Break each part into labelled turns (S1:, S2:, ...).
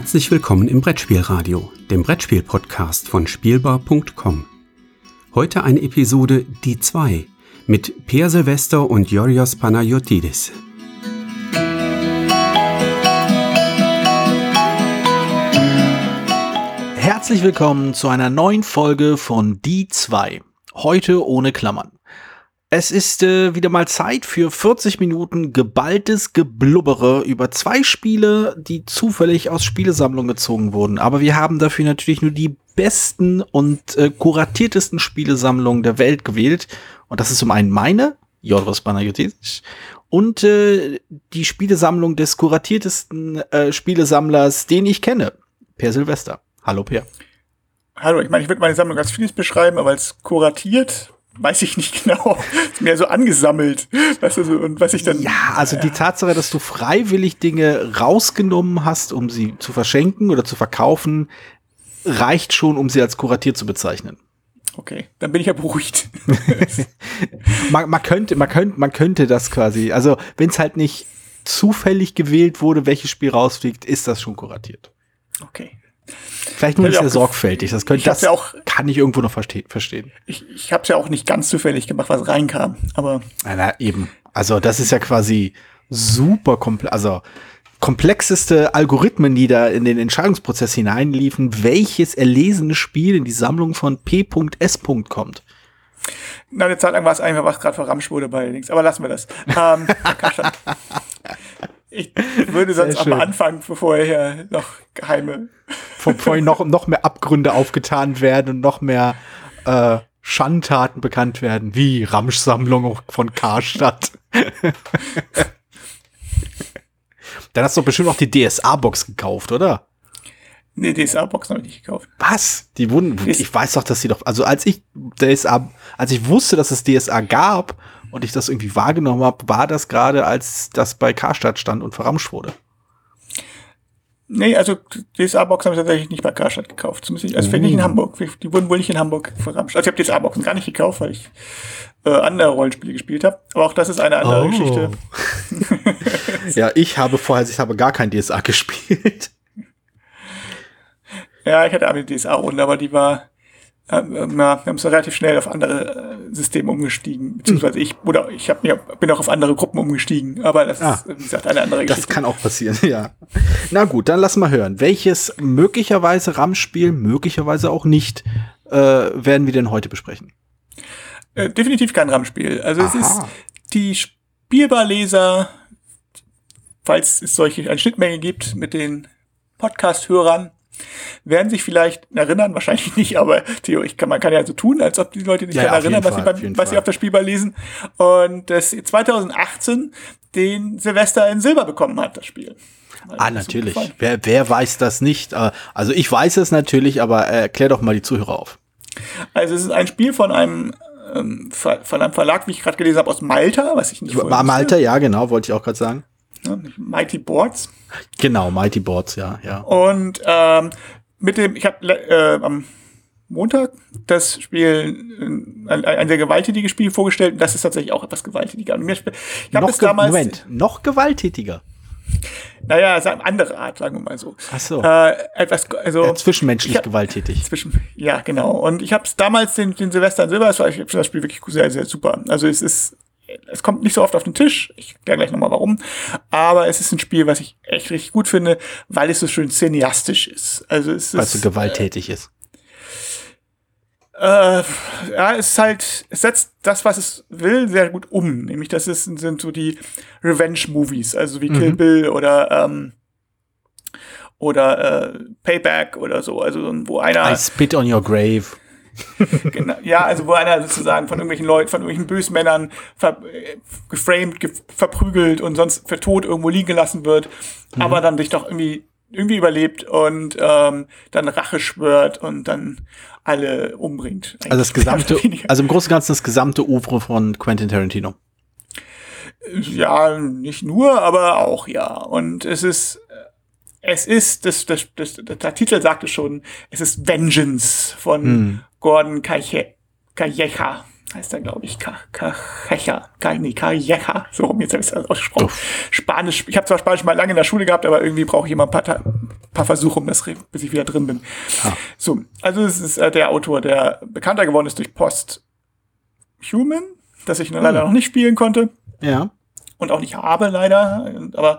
S1: Herzlich willkommen im Brettspielradio, dem Brettspiel-Podcast von Spielbar.com. Heute eine Episode Die 2 mit Per Silvester und Yorios Panayotidis.
S2: Herzlich willkommen zu einer neuen Folge von Die 2. Heute ohne Klammern. Es ist äh, wieder mal Zeit für 40 Minuten geballtes Geblubbere über zwei Spiele, die zufällig aus Spielesammlungen gezogen wurden. Aber wir haben dafür natürlich nur die besten und äh, kuratiertesten Spielesammlungen der Welt gewählt. Und das ist zum einen meine, Jodros Panayotis, und äh, die Spielesammlung des kuratiertesten äh, Spielesammlers, den ich kenne, Per Silvester. Hallo Per.
S3: Hallo, ich meine, ich würde meine Sammlung als vieles beschreiben, aber als kuratiert weiß ich nicht genau. Ist mehr so angesammelt. Weißt du, und was ich dann.
S2: Ja, also die Tatsache, dass du freiwillig Dinge rausgenommen hast, um sie zu verschenken oder zu verkaufen, reicht schon, um sie als kuratiert zu bezeichnen.
S3: Okay, dann bin ich ja beruhigt.
S2: man, man, könnte, man, könnte, man könnte das quasi, also wenn es halt nicht zufällig gewählt wurde, welches Spiel rausfliegt, ist das schon kuratiert.
S3: Okay.
S2: Vielleicht nur sehr sorgfältig. Das, könnte, das
S3: ja auch,
S2: kann ich irgendwo noch verste verstehen.
S3: Ich, ich habe es ja auch nicht ganz zufällig gemacht, was reinkam. Aber
S2: na, na, eben. Also das ist ja quasi super komplex. Also komplexeste Algorithmen, die da in den Entscheidungsprozess hineinliefen, welches erlesene Spiel in die Sammlung von P.S. kommt.
S3: Na, eine Zeit lang war es einfach, was gerade verramscht wurde bei links. Aber lassen wir das. Ähm, ich würde sonst aber anfangen, bevor hier noch geheime.
S2: Bevor noch, noch mehr Abgründe aufgetan werden und noch mehr äh, Schandtaten bekannt werden, wie Ramschsammlung von Karstadt. Dann hast du bestimmt auch die DSA-Box gekauft, oder?
S3: Nee, DSA-Box habe ich nicht gekauft.
S2: Was? Die wurden, ich weiß doch, dass sie doch, also als ich DSA, als ich wusste, dass es DSA gab und ich das irgendwie wahrgenommen habe, war das gerade, als das bei Karstadt stand und verramscht wurde.
S3: Nee, also DSA-Box habe ich tatsächlich nicht bei Karstadt gekauft. Zumindest, also vielleicht nicht in oh. Hamburg. Die wurden wohl nicht in Hamburg verramscht. Also ich habe DSA-Boxen gar nicht gekauft, weil ich äh, andere Rollenspiele gespielt habe. Aber auch das ist eine andere oh. Geschichte.
S2: ja, ich habe vorher, ich habe gar kein DSA gespielt.
S3: Ja, ich hatte eine DSA-Runde, aber die war, ähm, äh, wir haben so relativ schnell auf andere äh, Systeme umgestiegen, beziehungsweise ich, oder ich hab mir, bin auch auf andere Gruppen umgestiegen, aber das ah, ist, wie gesagt, eine andere
S2: Geschichte. Das kann auch passieren, ja. Na gut, dann lass mal hören. Welches möglicherweise RAM-Spiel, möglicherweise auch nicht, äh, werden wir denn heute besprechen?
S3: Äh, definitiv kein RAM-Spiel. Also Aha. es ist die Spielbarleser, falls es solche eine Schnittmenge gibt mit den Podcast-Hörern, werden sich vielleicht erinnern, wahrscheinlich nicht, aber theoretisch kann man kann ja so tun, als ob die Leute nicht ja, daran erinnern, was, Fall, sie, beim, was sie auf der Spielball lesen. Und das 2018 den Silvester in Silber bekommen hat, das Spiel.
S2: ah, natürlich. Wer, wer weiß das nicht? Äh, also ich weiß es natürlich, aber erklär doch mal die Zuhörer auf.
S3: Also es ist ein Spiel von einem ähm, von einem Verlag, wie ich gerade gelesen habe, aus Malta, was ich nicht
S2: Malta, ja, genau, wollte ich auch gerade sagen.
S3: Mighty Boards.
S2: Genau, Mighty Boards, ja, ja.
S3: Und ähm, mit dem, ich habe äh, am Montag das Spiel, ein, ein, sehr gewalttätiges Spiel vorgestellt. Und das ist tatsächlich auch etwas gewalttätiger. Und mir,
S2: ich habe das damals. Moment, noch gewalttätiger.
S3: Naja, ist eine andere Art, sagen wir mal so.
S2: Ach so.
S3: Äh, etwas, also
S2: ja, zwischenmenschlich hab, gewalttätig.
S3: Zwischen, ja, genau. Und ich habe es damals den, den Silvester in Silber, das war ich das Spiel wirklich sehr, sehr super. Also es ist es kommt nicht so oft auf den Tisch. Ich erkläre gleich nochmal warum. Aber es ist ein Spiel, was ich echt richtig gut finde, weil es so schön cineastisch ist. Also es
S2: weil es so gewalttätig
S3: äh,
S2: ist.
S3: Äh, ja, es ist halt, es setzt das, was es will, sehr gut um. Nämlich, das ist, sind so die Revenge-Movies, also wie mhm. Kill Bill oder, ähm, oder äh, Payback oder so. Also wo einer.
S2: I spit on your grave.
S3: genau, ja, also wo einer sozusagen von irgendwelchen Leuten, von irgendwelchen Bösmännern ver, geframed, ge verprügelt und sonst für tot irgendwo liegen gelassen wird, mhm. aber dann sich doch irgendwie irgendwie überlebt und ähm, dann Rache schwört und dann alle umbringt.
S2: Also das gesamte, also im Großen und Ganzen das gesamte Oeuvre von Quentin Tarantino.
S3: Ja, nicht nur, aber auch ja. Und es ist es ist, das, das, das, der Titel sagt es schon, es ist Vengeance von hm. Gordon Calleja. Heißt er, glaube ich, Calleja. Nee, Calleja. So rum, jetzt habe ich es ausgesprochen. Uff. Spanisch, ich habe zwar Spanisch mal lange in der Schule gehabt, aber irgendwie brauche ich immer ein paar, paar Versuche, um das, bis ich wieder drin bin. Ah. So, also es ist äh, der Autor, der bekannter geworden ist durch Post Human, das ich hm. leider noch nicht spielen konnte.
S2: Ja.
S3: Und auch nicht habe, leider. Aber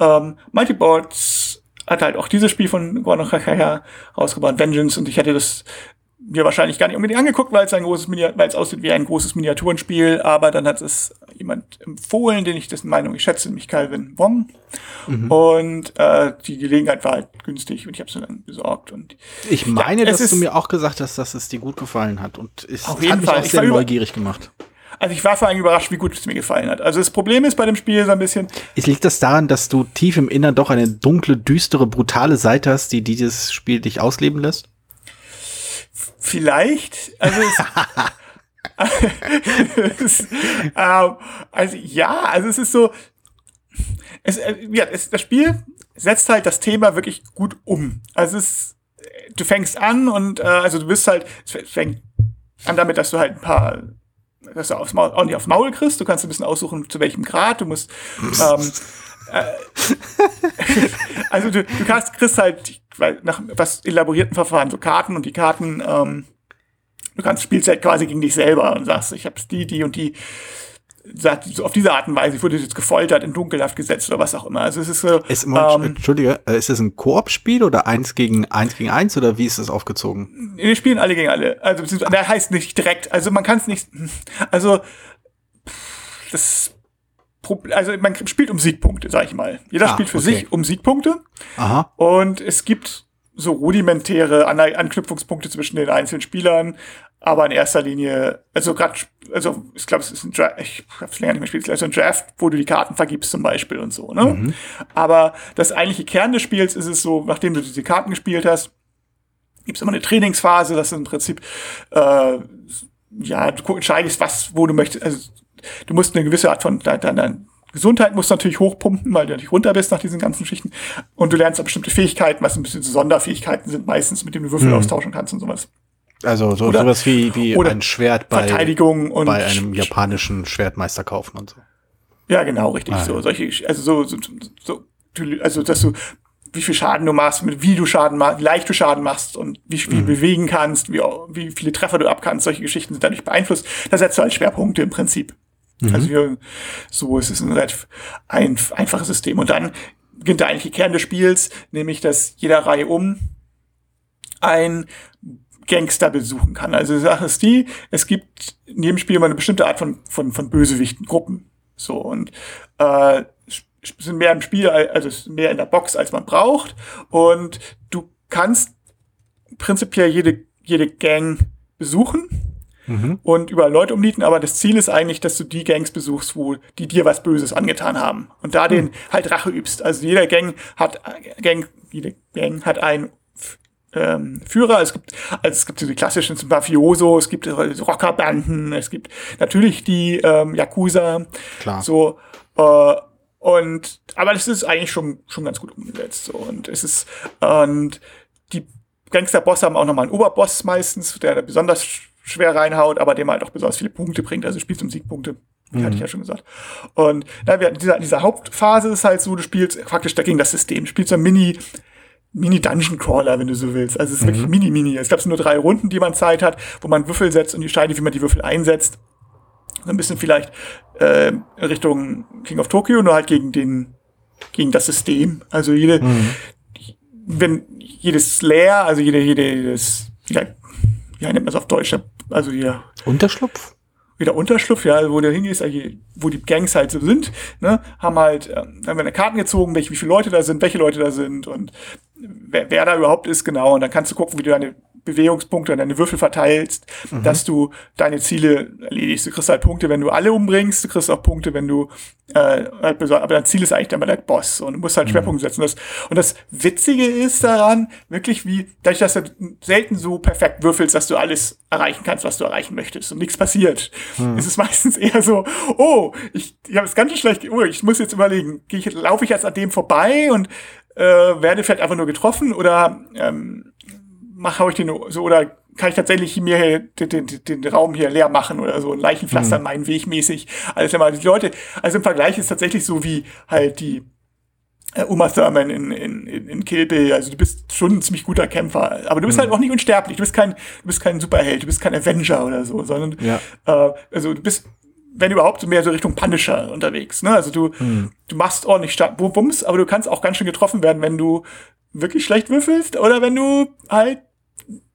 S3: ähm, Multiboards hat halt auch dieses Spiel von Gordon Rakaya rausgebracht, Vengeance, und ich hätte das mir wahrscheinlich gar nicht unbedingt angeguckt, weil es ein großes weil es aussieht wie ein großes Miniaturenspiel, aber dann hat es jemand empfohlen, den ich dessen Meinung ich schätze, nämlich Calvin Wong. Mhm. Und äh, die Gelegenheit war halt günstig und ich habe sie dann besorgt. Und
S2: ich meine, ja, dass du mir auch gesagt hast, dass es dir gut gefallen hat und es
S3: auf jeden hat mich
S2: Fall. auch sehr neugierig gemacht.
S3: Also ich war vor allem überrascht, wie gut es mir gefallen hat. Also das Problem ist bei dem Spiel so ein bisschen.
S2: Es liegt das daran, dass du tief im Innern doch eine dunkle, düstere, brutale Seite hast, die dieses Spiel dich ausleben lässt?
S3: Vielleicht. Also es, ähm, also ja, also es ist so. Es, äh, ja, es, das Spiel setzt halt das Thema wirklich gut um. Also es du fängst an und äh, also du bist halt, es fängt an damit, dass du halt ein paar dass du aufs Maul, auch nicht aufs Maul kriegst. Du kannst ein bisschen aussuchen, zu welchem Grad. Du musst ähm, äh, also du, du kannst, kriegst halt nach was elaborierten Verfahren so Karten und die Karten, ähm, du kannst spielst halt quasi gegen dich selber und sagst, ich habe die, die und die so auf diese Art und Weise, ich wurde jetzt gefoltert, in Dunkelhaft gesetzt oder was auch immer. Also es ist so.
S2: Ist, ähm, Entschuldige, äh, ist das ein Koop-Spiel oder eins gegen eins gegen eins oder wie ist das aufgezogen?
S3: Wir spielen alle gegen alle. Also der heißt nicht direkt. Also man kann es nicht. Also das also man spielt um Siegpunkte, sag ich mal. Jeder ah, spielt für okay. sich um Siegpunkte.
S2: Aha.
S3: Und es gibt so rudimentäre An Anknüpfungspunkte zwischen den einzelnen Spielern, aber in erster Linie, also gerade, also ich glaube, es ist ein Draft, ich hab's länger nicht mehr gespielt, also ein Draft, wo du die Karten vergibst zum Beispiel und so, ne? Mhm. Aber das eigentliche Kern des Spiels ist es so, nachdem du diese Karten gespielt hast, gibt's immer eine Trainingsphase, das ist im Prinzip, äh, ja, du entscheidest, was, wo du möchtest, also du musst eine gewisse Art von deiner dein Gesundheit musst du natürlich hochpumpen, weil du natürlich runter bist nach diesen ganzen Schichten. Und du lernst auch bestimmte Fähigkeiten, was ein bisschen Sonderfähigkeiten sind meistens, mit denen du Würfel mhm. austauschen kannst und sowas.
S2: Also so oder, sowas wie, wie ein Schwert
S3: bei, Verteidigung und
S2: bei einem japanischen Schwertmeister kaufen und so.
S3: Ja, genau, richtig. Ah, so, ja. solche, also so, so, so, also dass du wie viel Schaden du machst, mit wie du Schaden machst, wie leicht du Schaden machst und wie viel mhm. bewegen kannst, wie, wie viele Treffer du abkannst, solche Geschichten sind dadurch beeinflusst. Da setzt du halt Schwerpunkte im Prinzip. Mhm. Also hier, so ist es ein relativ ein, einfaches System. Und dann beginnt der eigentliche Kern des Spiels, nämlich dass jeder Reihe um ein Gangster besuchen kann. Also die Sache ist die, es gibt in jedem Spiel immer eine bestimmte Art von, von, von Bösewichten, Gruppen. So, und äh, sind mehr im Spiel, also mehr in der Box, als man braucht. Und du kannst prinzipiell jede, jede Gang besuchen mhm. und überall Leute umnieten, aber das Ziel ist eigentlich, dass du die Gangs besuchst, wo die dir was Böses angetan haben und da mhm. den halt Rache übst. Also jeder Gang hat Gang, jede Gang hat einen ähm, Führer. Es gibt, also es gibt diese klassischen Mafioso, es gibt Rockerbanden, es gibt natürlich die ähm, Yakuza.
S2: Klar.
S3: So äh, und aber das ist eigentlich schon schon ganz gut umgesetzt. So und es ist und die Gangster-Boss haben auch nochmal einen Oberboss meistens, der besonders schwer reinhaut, aber dem halt auch besonders viele Punkte bringt. Also spielst um Siegpunkte. Mhm. Hatte ich ja schon gesagt. Und na, wir, dieser, dieser Hauptphase ist halt so, du spielst praktisch dagegen das System. Du spielst so ein Mini, Mini-Dungeon Crawler, wenn du so willst. Also es ist mhm. wirklich mini-mini. Es sind nur drei Runden, die man Zeit hat, wo man Würfel setzt und entscheidet, wie man die Würfel einsetzt. So ein bisschen vielleicht äh, Richtung King of Tokyo, nur halt gegen den, gegen das System. Also jede, mhm. wenn jedes Layer, also jede, jede, jedes, ja, ja, nennt man es auf Deutsch, also hier.
S2: Unterschlupf?
S3: Wieder Unterschlupf, ja, wo der hingehst, also wo die Gangs halt so sind, ne, haben halt, haben wir eine Karten gezogen, welche, wie viele Leute da sind, welche Leute da sind und wer, wer da überhaupt ist, genau. Und dann kannst du gucken, wie du deine Bewegungspunkte und deine Würfel verteilst, mhm. dass du deine Ziele erledigst. Du kriegst halt Punkte, wenn du alle umbringst, du kriegst auch Punkte, wenn du äh, halt aber dein Ziel ist eigentlich dann der Boss und du musst halt mhm. Schwerpunkte setzen. Das, und das Witzige ist daran, wirklich wie, dadurch, dass du selten so perfekt würfelst, dass du alles erreichen kannst, was du erreichen möchtest und nichts passiert. Mhm. Es ist meistens eher so, oh, ich, ich habe es ganz schlecht, oh, ich muss jetzt überlegen, ich, laufe ich jetzt an dem vorbei und äh, werde vielleicht einfach nur getroffen oder ähm, mach, hau ich den so oder kann ich tatsächlich mir den, den, den Raum hier leer machen oder so, ein Leichenpflaster mhm. meinen Weg mäßig. Alles immer die Leute, also im Vergleich ist tatsächlich so wie halt die äh, Uma Thurman in, in, in Kill Bill. Also du bist schon ein ziemlich guter Kämpfer. Aber du bist mhm. halt auch nicht unsterblich. Du bist kein, du bist kein Superheld, du bist kein Avenger oder so, sondern ja. äh, also du bist, wenn überhaupt, mehr so Richtung Punisher unterwegs. Ne? Also du, mhm. du machst ordentlich stark Bums, aber du kannst auch ganz schön getroffen werden, wenn du wirklich schlecht würfelst oder wenn du halt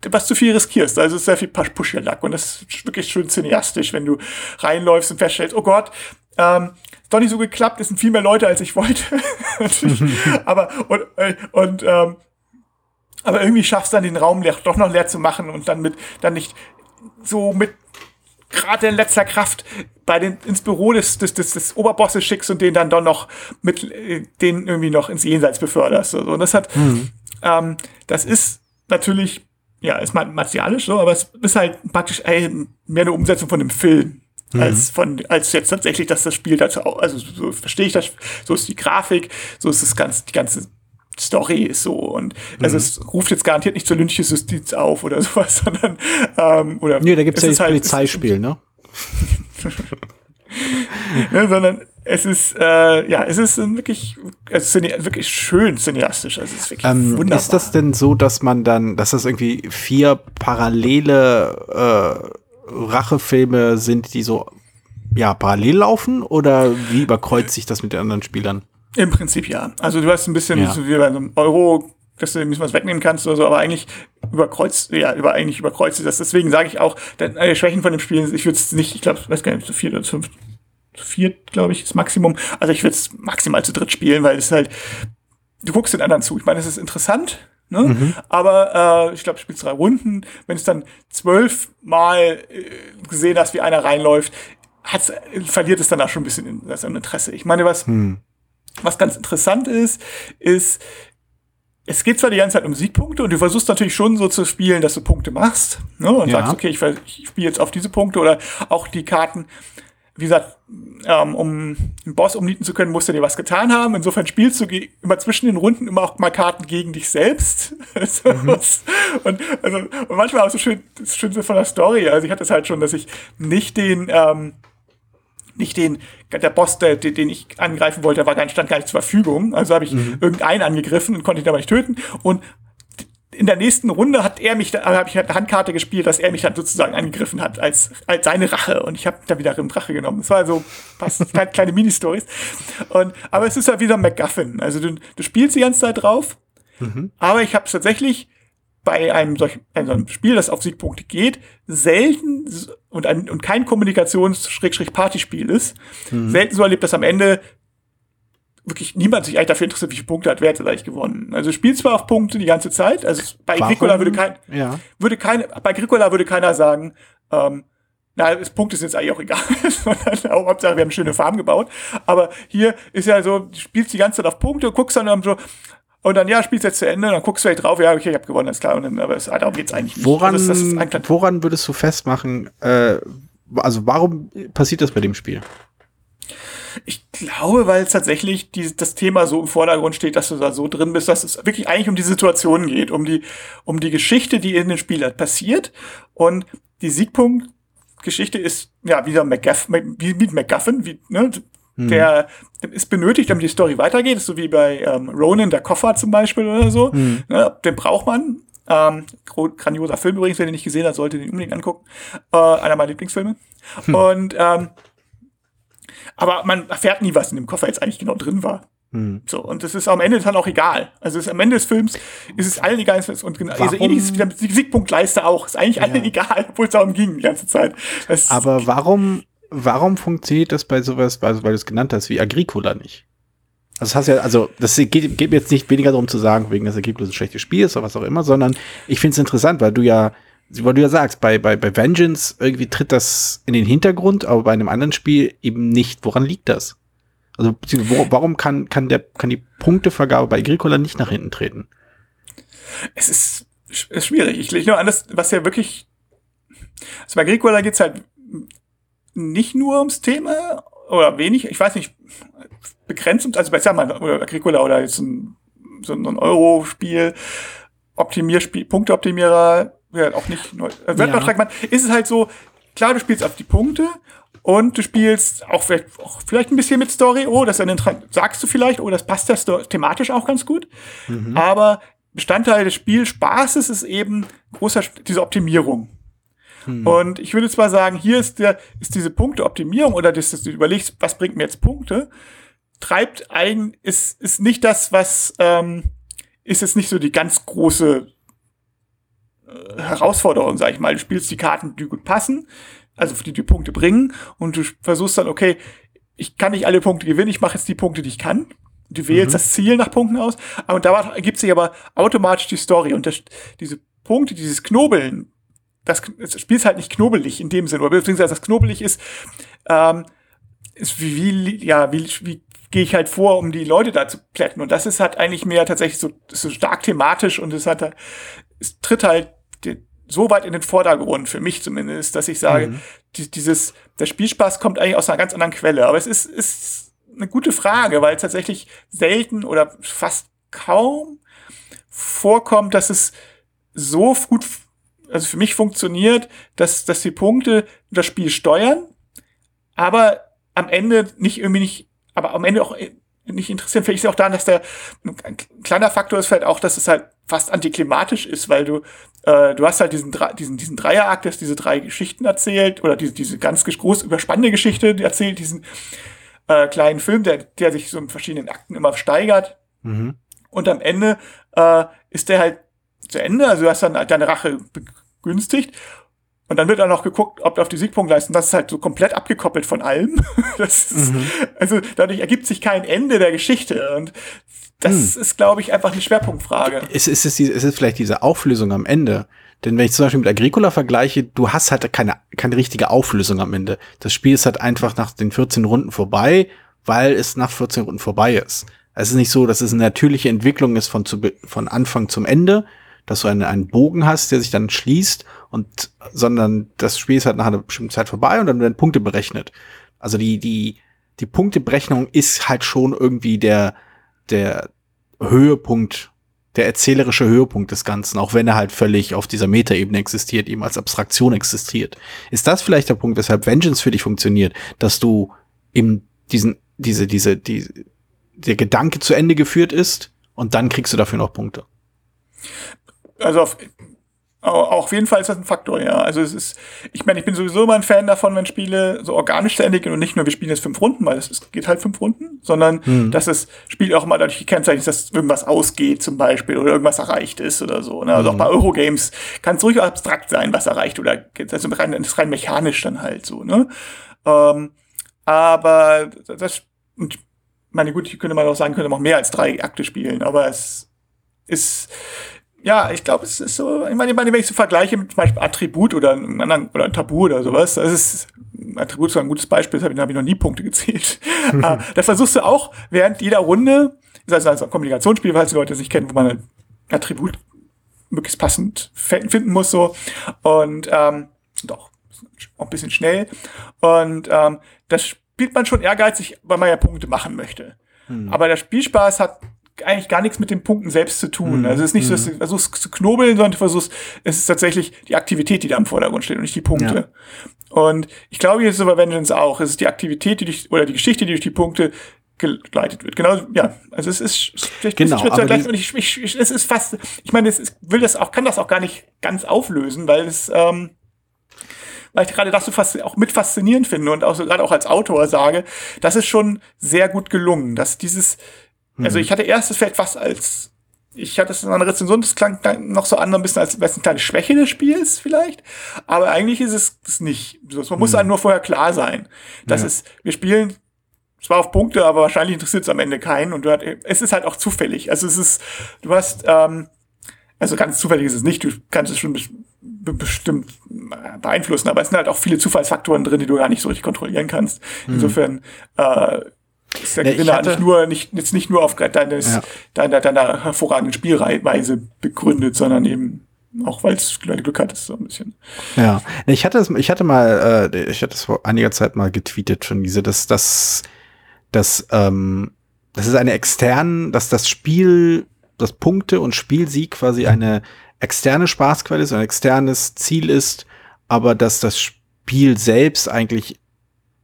S3: was zu viel riskierst. Also es ist sehr viel Push-Lack und das ist wirklich schön cineastisch, wenn du reinläufst und feststellst, oh Gott, ähm, doch nicht so geklappt, es sind viel mehr Leute, als ich wollte. aber und, äh, und ähm, aber irgendwie schaffst du dann den Raum leer, doch noch leer zu machen und dann mit dann nicht so mit gerade in letzter Kraft bei den ins Büro des des, des, des Oberbosses schickst und den dann doch noch mit äh, den irgendwie noch ins Jenseits beförderst. Und das hat mhm. ähm, das ist natürlich ja, ist martialisch so, aber es ist halt praktisch ey, mehr eine Umsetzung von dem Film. Mhm. Als von, als jetzt tatsächlich, dass das Spiel dazu, also so verstehe ich das, so ist die Grafik, so ist das ganze, die ganze Story ist so und also mhm. es ruft jetzt garantiert nicht zur Lynchjustiz auf oder sowas, sondern ähm, oder
S2: nee, da gibt's ja das halt, Polizeispiel, ne?
S3: ja, sondern es ist äh, ja, es ist wirklich es ist wirklich schön cineastisch, also es ist wirklich
S2: ähm, wunderbar. Ist das denn so, dass man dann, dass das irgendwie vier parallele äh, Rachefilme sind, die so ja parallel laufen oder wie überkreuzt sich das mit den anderen Spielern?
S3: Im Prinzip ja. Also du hast ein bisschen ja. so wie bei einem Euro dass du ein bisschen was wegnehmen kannst oder so, aber eigentlich überkreuzt, ja, über, eigentlich überkreuzt das. Deswegen sage ich auch, denn, äh, Schwächen von dem Spiel, ich würde es nicht, ich glaube, weiß gar nicht, zu vier oder zu fünf, zu vier, glaube ich, das Maximum. Also ich würde es maximal zu dritt spielen, weil es halt, du guckst den anderen zu. Ich meine, es ist interessant, ne? Mhm. aber äh, ich glaube, du spielst drei Runden. Wenn es dann zwölfmal äh, gesehen hast, wie einer reinläuft, hat's, verliert es dann auch schon ein bisschen in, das Interesse. Ich meine, was, mhm. was ganz interessant ist, ist, es geht zwar die ganze Zeit um Siegpunkte und du versuchst natürlich schon so zu spielen, dass du Punkte machst ne, und ja. sagst, okay, ich, ich spiele jetzt auf diese Punkte oder auch die Karten. Wie gesagt, ähm, um einen Boss umnieten zu können, musst du dir was getan haben. Insofern spielst du immer zwischen den Runden immer auch mal Karten gegen dich selbst. mhm. und, also, und manchmal auch so schön, das Schönste von der Story. Also ich hatte es halt schon, dass ich nicht den ähm, nicht den, der Boss, der, den ich angreifen wollte, war gar, stand gar nicht zur Verfügung. Also habe ich mhm. irgendeinen angegriffen und konnte ihn aber nicht töten. Und in der nächsten Runde hat er mich, da habe ich eine Handkarte gespielt, dass er mich dann sozusagen angegriffen hat als, als seine Rache. Und ich habe da wieder einen Drache genommen. Das war so fast kleine, kleine Mini-Stories. Und, aber es ist ja wieder MacGuffin. Also du, du spielst die ganze Zeit drauf. Mhm. Aber ich habe es tatsächlich bei einem solchen einem Spiel, das auf Siegpunkte geht, selten und, ein, und kein Kommunikations-Partyspiel ist, mhm. selten so erlebt, dass am Ende wirklich niemand sich eigentlich dafür interessiert, wie viele Punkte hat, wer hat eigentlich gewonnen. Also spielt zwar auf Punkte die ganze Zeit, also bei Agricola würde kein, ja. würde keine, bei Agricola würde keiner sagen, ähm, na, das Punkt ist jetzt eigentlich auch egal, sondern auch Hauptsache, wir haben schöne Farben gebaut. Aber hier ist ja so, du spielst die ganze Zeit auf Punkte, guckst dann so, und dann, ja, spielst jetzt zu Ende, dann guckst du halt drauf, ja, okay, ich habe gewonnen, ist klar. Und dann, aber es, darum geht's eigentlich nicht.
S2: Woran, also das, das woran würdest du festmachen, äh, also warum passiert das bei dem Spiel?
S3: Ich glaube, weil es tatsächlich die, das Thema so im Vordergrund steht, dass du da so drin bist, dass es wirklich eigentlich um die Situation geht, um die, um die Geschichte, die in dem Spiel halt passiert. Und die Siegpunkt-Geschichte ist ja wieder McGuffin, wie mit McGuffin, wie, ne, hm. Der ist benötigt, damit die Story weitergeht. so wie bei ähm, Ronan, der Koffer zum Beispiel oder so. Hm. Ne, den braucht man. Ähm, grandioser Film übrigens, wer den nicht gesehen hat, sollte den unbedingt angucken. Äh, einer meiner Lieblingsfilme. Hm. Und ähm, aber man erfährt nie, was in dem Koffer jetzt eigentlich genau drin war. Hm. So, und das ist am Ende dann auch egal. Also ist, am Ende des Films ist es allen egal. Und genau, also ähnlich ist es wieder mit Siegpunktleiste auch. Ist eigentlich ja. allen egal, obwohl es darum ging die ganze Zeit.
S2: Das aber warum warum funktioniert das bei sowas, weil, weil du es genannt hast, wie Agricola nicht? Also das ja, also das geht, geht mir jetzt nicht weniger darum zu sagen, wegen dass Agricola ein schlechtes Spiel ist oder was auch immer, sondern ich finde es interessant, weil du ja, weil du ja sagst, bei, bei, bei Vengeance irgendwie tritt das in den Hintergrund, aber bei einem anderen Spiel eben nicht. Woran liegt das? Also wo, warum kann, kann, der, kann die Punktevergabe bei Agricola nicht nach hinten treten?
S3: Es ist, ist schwierig. Ich lege nur an, das, was ja wirklich. Also bei Agricola geht's halt nicht nur ums Thema oder wenig, ich weiß nicht, begrenzt, also bei sag mal, Agricola oder jetzt ein, so ein Euro-Spiel, Optimierspiel, Punkteoptimierer, wird auch nicht neu, äh, wird ja. noch man, ist es halt so, klar, du spielst auf die Punkte und du spielst auch vielleicht, auch vielleicht ein bisschen mit Story. Oh, das sagst du vielleicht, oh, das passt ja thematisch auch ganz gut. Mhm. Aber Bestandteil des Spielspaßes ist eben großer, diese Optimierung. Hm. Und ich würde zwar sagen, hier ist der, ist diese Punkteoptimierung oder das, dass du überlegst, was bringt mir jetzt Punkte, treibt eigen, ist, ist nicht das, was, ähm, ist jetzt nicht so die ganz große äh, Herausforderung, sag ich mal. Du spielst die Karten, die gut passen, also die die Punkte bringen und du versuchst dann, okay, ich kann nicht alle Punkte gewinnen, ich mache jetzt die Punkte, die ich kann. Du wählst mhm. das Ziel nach Punkten aus, aber da ergibt sich aber automatisch die Story und das, diese Punkte, dieses Knobeln, das, das Spiel ist halt nicht knobelig in dem Sinn, oder beziehungsweise das knobelig ist, ähm, ist wie, wie, ja, wie, wie gehe ich halt vor, um die Leute da zu plätten. Und das ist halt eigentlich mehr tatsächlich so, so stark thematisch und es hat, es tritt halt so weit in den Vordergrund, für mich zumindest, dass ich sage, mhm. die, dieses, der Spielspaß kommt eigentlich aus einer ganz anderen Quelle. Aber es ist, ist eine gute Frage, weil es tatsächlich selten oder fast kaum vorkommt, dass es so gut also für mich funktioniert, dass, dass die Punkte das Spiel steuern, aber am Ende nicht irgendwie nicht, aber am Ende auch nicht interessieren. Vielleicht ist es auch daran, dass der ein kleiner Faktor ist vielleicht auch, dass es halt fast antiklimatisch ist, weil du äh, du hast halt diesen diesen diesen Dreierakt, der diese drei Geschichten erzählt oder diese diese ganz groß überspannende Geschichte, die erzählt diesen äh, kleinen Film, der der sich so in verschiedenen Akten immer steigert. Mhm. Und am Ende äh, ist der halt zu Ende, also du hast dann deine Rache begünstigt. Und dann wird auch noch geguckt, ob auf die Siegpunktleistung, das ist halt so komplett abgekoppelt von allem. Ist, mhm. Also dadurch ergibt sich kein Ende der Geschichte. Und das hm. ist, glaube ich, einfach eine Schwerpunktfrage.
S2: Ist, ist, es, ist es vielleicht diese Auflösung am Ende? Denn wenn ich zum Beispiel mit Agricola vergleiche, du hast halt keine, keine richtige Auflösung am Ende. Das Spiel ist halt einfach nach den 14 Runden vorbei, weil es nach 14 Runden vorbei ist. Es ist nicht so, dass es eine natürliche Entwicklung ist von, zu, von Anfang zum Ende, dass du einen, einen Bogen hast, der sich dann schließt und, sondern das Spiel ist halt nach einer bestimmten Zeit vorbei und dann werden Punkte berechnet. Also die, die, die Punkteberechnung ist halt schon irgendwie der, der Höhepunkt, der erzählerische Höhepunkt des Ganzen, auch wenn er halt völlig auf dieser Metaebene existiert, eben als Abstraktion existiert. Ist das vielleicht der Punkt, weshalb Vengeance für dich funktioniert, dass du eben diesen, diese, diese, die, der Gedanke zu Ende geführt ist und dann kriegst du dafür noch Punkte?
S3: also auf, auf jeden Fall ist das ein Faktor, ja. Also es ist, ich meine, ich bin sowieso immer ein Fan davon, wenn Spiele so organisch zu Ende gehen und nicht nur, wir spielen jetzt fünf Runden, weil es geht halt fünf Runden, sondern hm. dass das Spiel auch mal dadurch gekennzeichnet ist, dass irgendwas ausgeht zum Beispiel oder irgendwas erreicht ist oder so. Ne? Also hm. auch bei Eurogames kann es ruhig abstrakt sein, was erreicht oder also rein, das ist rein mechanisch dann halt so. Ne? Ähm, aber das, und meine gut, ich könnte mal auch sagen, könnte man auch mehr als drei Akte spielen, aber es ist ja, ich glaube, es ist so, ich meine, wenn ich so vergleiche mit zum Beispiel Attribut oder einem anderen, oder ein Tabu oder sowas, das ist, Attribut ist so ein gutes Beispiel, das habe ich, hab ich noch nie Punkte gezählt. Ah, da versuchst du auch während jeder Runde, das heißt also ein Kommunikationsspiel, falls die Leute sich kennen, wo man ein Attribut möglichst passend finden muss, so. Und, ähm, doch, auch ein bisschen schnell. Und, ähm, das spielt man schon ehrgeizig, weil man ja Punkte machen möchte. Hm. Aber der Spielspaß hat eigentlich gar nichts mit den Punkten selbst zu tun. Mhm. Also es ist nicht so, dass mhm. du versuchst zu knobeln, sondern du versuchst, es ist tatsächlich die Aktivität, die da im Vordergrund steht und nicht die Punkte. Ja. Und ich glaube, hier ist es bei Vengeance auch. Es ist die Aktivität, die durch, oder die Geschichte, die durch die Punkte geleitet wird. Genau, ja. Also es ist
S2: vielleicht genau, aber
S3: gleich, und ich, ich, ich, es ist fast, ich meine, es ist, will das auch, kann das auch gar nicht ganz auflösen, weil es, ähm, weil ich gerade das so fast auch mit faszinierend finde und auch so, gerade auch als Autor sage, das ist schon sehr gut gelungen, dass dieses, also mhm. ich hatte erst das vielleicht was als, ich hatte es in einer Rezension, das klang noch so an, ein bisschen als wäre es eine kleine Schwäche des Spiels vielleicht, aber eigentlich ist es das nicht. Man muss mhm. einem nur vorher klar sein, dass ja. es, wir spielen zwar auf Punkte, aber wahrscheinlich interessiert es am Ende keinen und du hat, es ist halt auch zufällig. Also es ist, du hast, ähm, also ganz zufällig ist es nicht, du kannst es schon bestimmt beeinflussen, aber es sind halt auch viele Zufallsfaktoren drin, die du gar nicht so richtig kontrollieren kannst. Mhm. Insofern äh, ist der Gewinner hatte, nicht nur, nicht, jetzt nicht nur auf deines, ja. deiner, deiner hervorragenden Spielweise begründet, sondern eben auch weil es Glück hat, ist so ein bisschen.
S2: Ja, ich hatte es, ich hatte mal, äh, ich hatte es vor einiger Zeit mal getweetet schon diese, dass das, das, ähm, das ist eine externe, dass das Spiel, das Punkte und Spielsieg quasi eine externe Spaßquelle ist, ein externes Ziel ist, aber dass das Spiel selbst eigentlich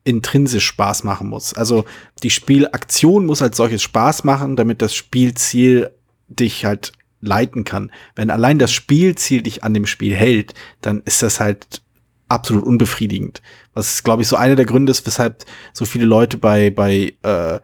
S2: intrinsisch Spaß machen muss. Also die Spielaktion muss als solches Spaß machen, damit das Spielziel dich halt leiten kann. Wenn allein das Spielziel dich an dem Spiel hält, dann ist das halt absolut unbefriedigend. Was, glaube ich, so einer der Gründe ist, weshalb so viele Leute bei, bei, äh,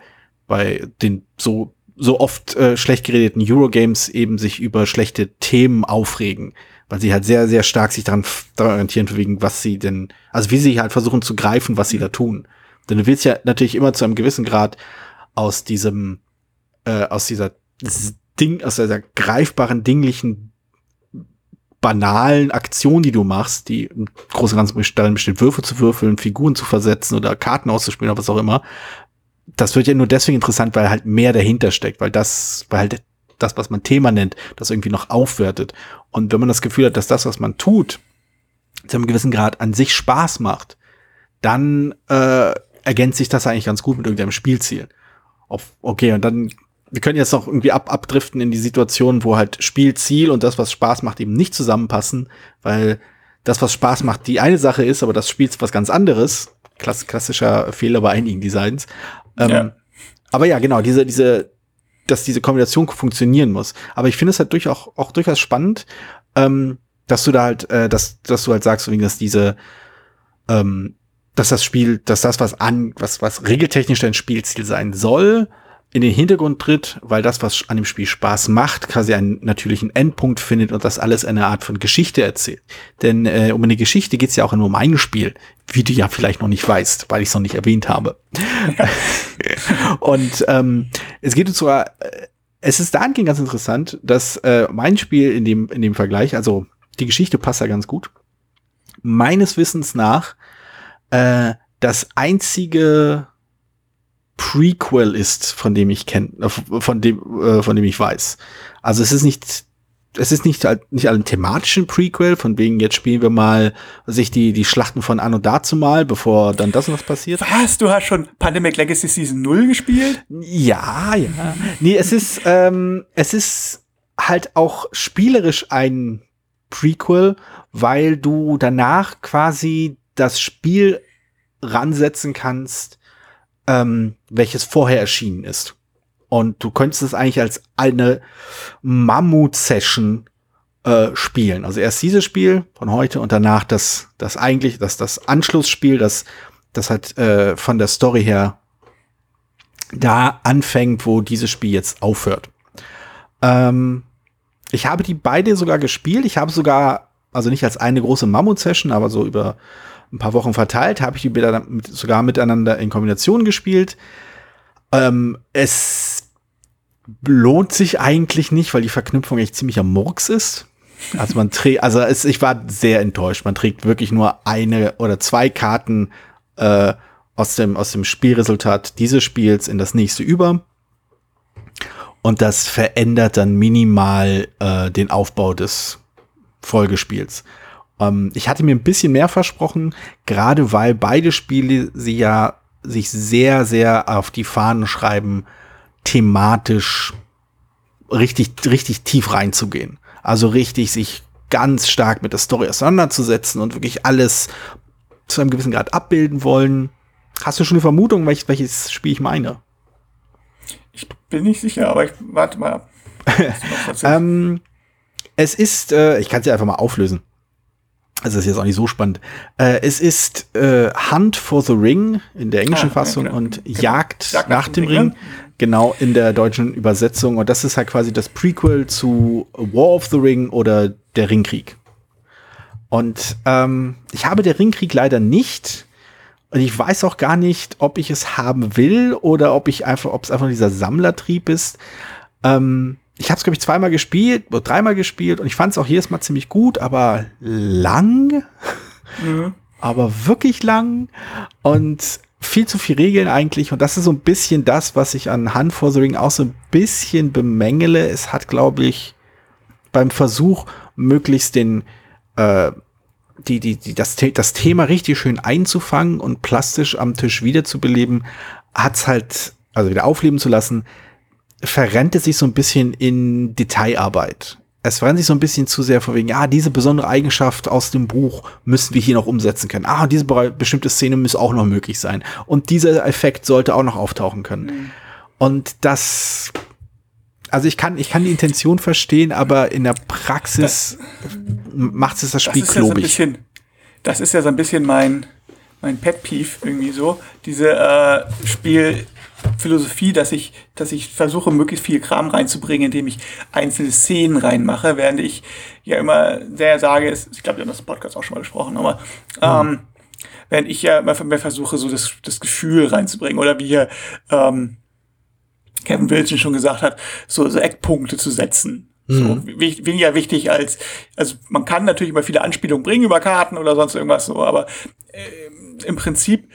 S2: bei den so, so oft äh, schlecht geredeten Eurogames eben sich über schlechte Themen aufregen. Weil sie halt sehr, sehr stark sich daran, daran orientieren, wegen was sie denn, also wie sie halt versuchen zu greifen, was sie da tun. Denn du willst ja natürlich immer zu einem gewissen Grad aus diesem, äh, aus dieser Ding, aus dieser greifbaren, dinglichen banalen Aktion, die du machst, die im Großen und Ganzen darin besteht, Würfe zu würfeln, Figuren zu versetzen oder Karten auszuspielen oder was auch immer. Das wird ja nur deswegen interessant, weil halt mehr dahinter steckt, weil das, weil halt das, was man Thema nennt, das irgendwie noch aufwertet. Und wenn man das Gefühl hat, dass das, was man tut, zu einem gewissen Grad an sich Spaß macht, dann äh, ergänzt sich das eigentlich ganz gut mit irgendeinem Spielziel. Auf, okay, und dann wir können jetzt noch irgendwie ab, abdriften in die Situation, wo halt Spielziel und das, was Spaß macht, eben nicht zusammenpassen, weil das, was Spaß macht, die eine Sache ist, aber das Spiel ist was ganz anderes. Klass klassischer Fehler bei einigen Designs. Ähm, ja. Aber ja, genau, diese, diese, dass diese Kombination funktionieren muss. Aber ich finde es halt durch auch, auch durchaus spannend, ähm, dass du da halt, äh, dass, dass du halt sagst, dass diese, ähm, dass das Spiel, dass das, was an, was, was regeltechnisch dein Spielziel sein soll, in den Hintergrund tritt, weil das, was an dem Spiel Spaß macht, quasi einen natürlichen Endpunkt findet und das alles eine Art von Geschichte erzählt. Denn äh, um eine Geschichte geht's ja auch nur um ein Spiel, wie du ja vielleicht noch nicht weißt, weil ich es noch nicht erwähnt habe. und ähm, es geht uns sogar, äh, es ist dahingehend ganz interessant, dass äh, mein Spiel in dem, in dem Vergleich, also die Geschichte passt ja ganz gut, meines Wissens nach äh, das einzige Prequel ist, von dem ich kenne, äh, von dem, äh, von dem ich weiß. Also es ist nicht, es ist nicht, nicht ein thematischen Prequel, von wegen jetzt spielen wir mal sich die, die Schlachten von Anno dazu mal, bevor dann das und das passiert.
S3: Was? Du hast schon Pandemic Legacy Season 0 gespielt?
S2: Ja, ja. Nee, es ist, ähm, es ist halt auch spielerisch ein Prequel, weil du danach quasi das Spiel ransetzen kannst, ähm, welches vorher erschienen ist. Und du könntest es eigentlich als eine Mammut-Session äh, spielen. Also erst dieses Spiel von heute und danach das, das eigentlich, das, das Anschlussspiel, das, das halt äh, von der Story her da anfängt, wo dieses Spiel jetzt aufhört. Ähm, ich habe die beide sogar gespielt. Ich habe sogar, also nicht als eine große Mammut-Session, aber so über ein paar Wochen verteilt, habe ich die Bilder sogar miteinander in Kombination gespielt. Ähm, es lohnt sich eigentlich nicht, weil die Verknüpfung echt ziemlich am Murks ist. Also man trägt, also es, ich war sehr enttäuscht. Man trägt wirklich nur eine oder zwei Karten äh, aus dem aus dem Spielresultat dieses Spiels in das nächste über. Und das verändert dann minimal äh, den Aufbau des Folgespiels. Ähm, ich hatte mir ein bisschen mehr versprochen, gerade weil beide Spiele sie ja sich sehr, sehr auf die Fahnen schreiben, thematisch richtig, richtig tief reinzugehen. Also richtig sich ganz stark mit der Story auseinanderzusetzen und wirklich alles zu einem gewissen Grad abbilden wollen. Hast du schon eine Vermutung, welches, welches Spiel ich meine?
S3: Ich bin nicht sicher, aber ich warte mal ab.
S2: ähm, es ist, äh, ich kann es ja einfach mal auflösen. Also ist jetzt auch nicht so spannend. Äh, es ist äh, Hunt for the Ring in der englischen ah, Fassung genau. und genau. Jagd, Jagd, nach, dem Ring, Ring genau in der deutschen Übersetzung. Und das ist halt quasi das Prequel zu War of the Ring oder der Ringkrieg. Und ähm, ich habe der Ringkrieg leider nicht. Und ich weiß auch gar nicht, ob ich es haben will oder ob ich einfach, ob es einfach dieser Sammlertrieb ist. Ähm, ich habe es, glaube ich, zweimal gespielt oder dreimal gespielt und ich fand es auch jedes Mal ziemlich gut, aber lang. Mhm. Aber wirklich lang und viel zu viel Regeln eigentlich. Und das ist so ein bisschen das, was ich an Hand for the Ring auch so ein bisschen bemängele. Es hat, glaube ich, beim Versuch, möglichst den, äh, die, die, die, das, das Thema richtig schön einzufangen und plastisch am Tisch wiederzubeleben, hat's halt, also wieder aufleben zu lassen, verrennt es sich so ein bisschen in Detailarbeit. es verrennt sich so ein bisschen zu sehr vor wegen, ja, diese besondere Eigenschaft aus dem Buch müssen wir hier noch umsetzen können. Ah, diese bestimmte Szene muss auch noch möglich sein. Und dieser Effekt sollte auch noch auftauchen können. Mhm. Und das, also ich kann, ich kann die Intention verstehen, aber in der Praxis macht es das Spiel das klobig.
S3: Ja so das ist ja so ein bisschen mein, mein Pet Peeve irgendwie so. Diese äh, Spiel, Philosophie, dass ich, dass ich versuche, möglichst viel Kram reinzubringen, indem ich einzelne Szenen reinmache, während ich ja immer sehr sage, ich glaube, wir haben das im Podcast auch schon mal besprochen, aber mhm. ähm, während ich ja immer mehr versuche, so das, das Gefühl reinzubringen oder wie hier ähm, Kevin Wilson schon gesagt hat, so, so Eckpunkte zu setzen. So, mhm. weniger wichtig als, also man kann natürlich immer viele Anspielungen bringen über Karten oder sonst irgendwas so, aber äh, im Prinzip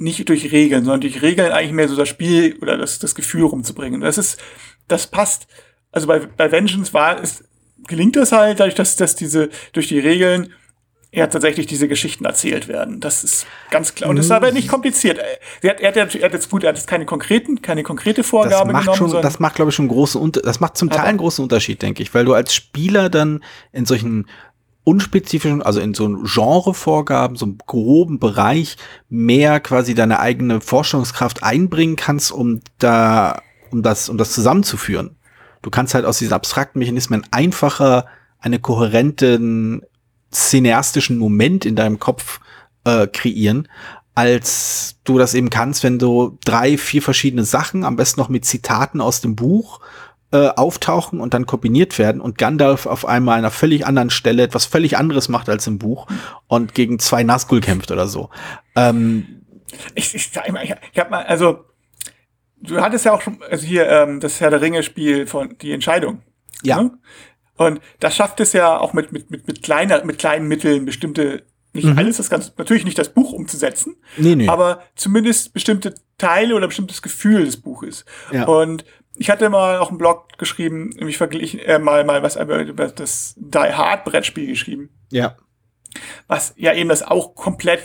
S3: nicht durch Regeln, sondern durch Regeln eigentlich mehr so das Spiel oder das, das Gefühl rumzubringen. Das ist, das passt. Also bei, bei Vengeance war es, gelingt das halt dadurch, dass, dass diese, durch die Regeln ja tatsächlich diese Geschichten erzählt werden. Das ist ganz klar. Und das ist aber nicht kompliziert. Er hat, er hat, er hat jetzt gut, er hat jetzt keine konkreten, keine konkrete Vorgabe
S2: das macht genommen. Schon, das macht, glaube ich, schon einen großen das macht zum Teil einen großen Unterschied, denke ich, weil du als Spieler dann in solchen unspezifischen, also in so Genrevorgaben, so einem groben Bereich mehr quasi deine eigene Forschungskraft einbringen kannst, um da, um das, um das zusammenzuführen. Du kannst halt aus diesen abstrakten Mechanismen einfacher einen kohärenten cineastischen Moment in deinem Kopf äh, kreieren, als du das eben kannst, wenn du drei, vier verschiedene Sachen, am besten noch mit Zitaten aus dem Buch äh, auftauchen und dann kombiniert werden und Gandalf auf einmal an einer völlig anderen Stelle etwas völlig anderes macht als im Buch und gegen zwei Nazgul kämpft oder so. Ähm,
S3: ich, ich, ich, ich habe mal, also du hattest ja auch schon, also hier ähm, das Herr der Ringe Spiel von die Entscheidung.
S2: Ja. Ne?
S3: Und das schafft es ja auch mit mit mit mit kleiner mit kleinen Mitteln bestimmte nicht mhm. alles das ganze natürlich nicht das Buch umzusetzen,
S2: nee, nee.
S3: aber zumindest bestimmte Teile oder bestimmtes Gefühl des Buches. Ja. Und ich hatte mal auch einen Blog geschrieben, nämlich verglichen, äh, mal, mal was über das Die Hard Brettspiel geschrieben.
S2: Ja.
S3: Was ja eben das auch komplett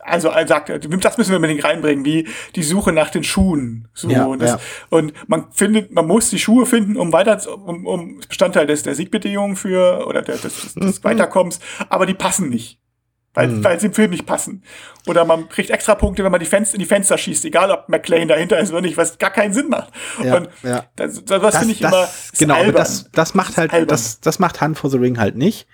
S3: also er sagt, das müssen wir unbedingt reinbringen, wie die Suche nach den Schuhen. So, ja, und, das, ja. und man findet, man muss die Schuhe finden, um weiter, um, um Bestandteil des, der Siegbedingungen für oder der, des, des Weiterkommens, aber die passen nicht weil, mhm. weil sie im Film nicht passen. Oder man kriegt extra Punkte, wenn man die Fenster in die Fenster schießt, egal ob McLean dahinter ist oder nicht, was gar keinen Sinn macht.
S2: Ja, und ja.
S3: das, das, das finde ich das, immer
S2: genau, albern. das das macht halt albern. das das macht Hand for the Ring halt nicht.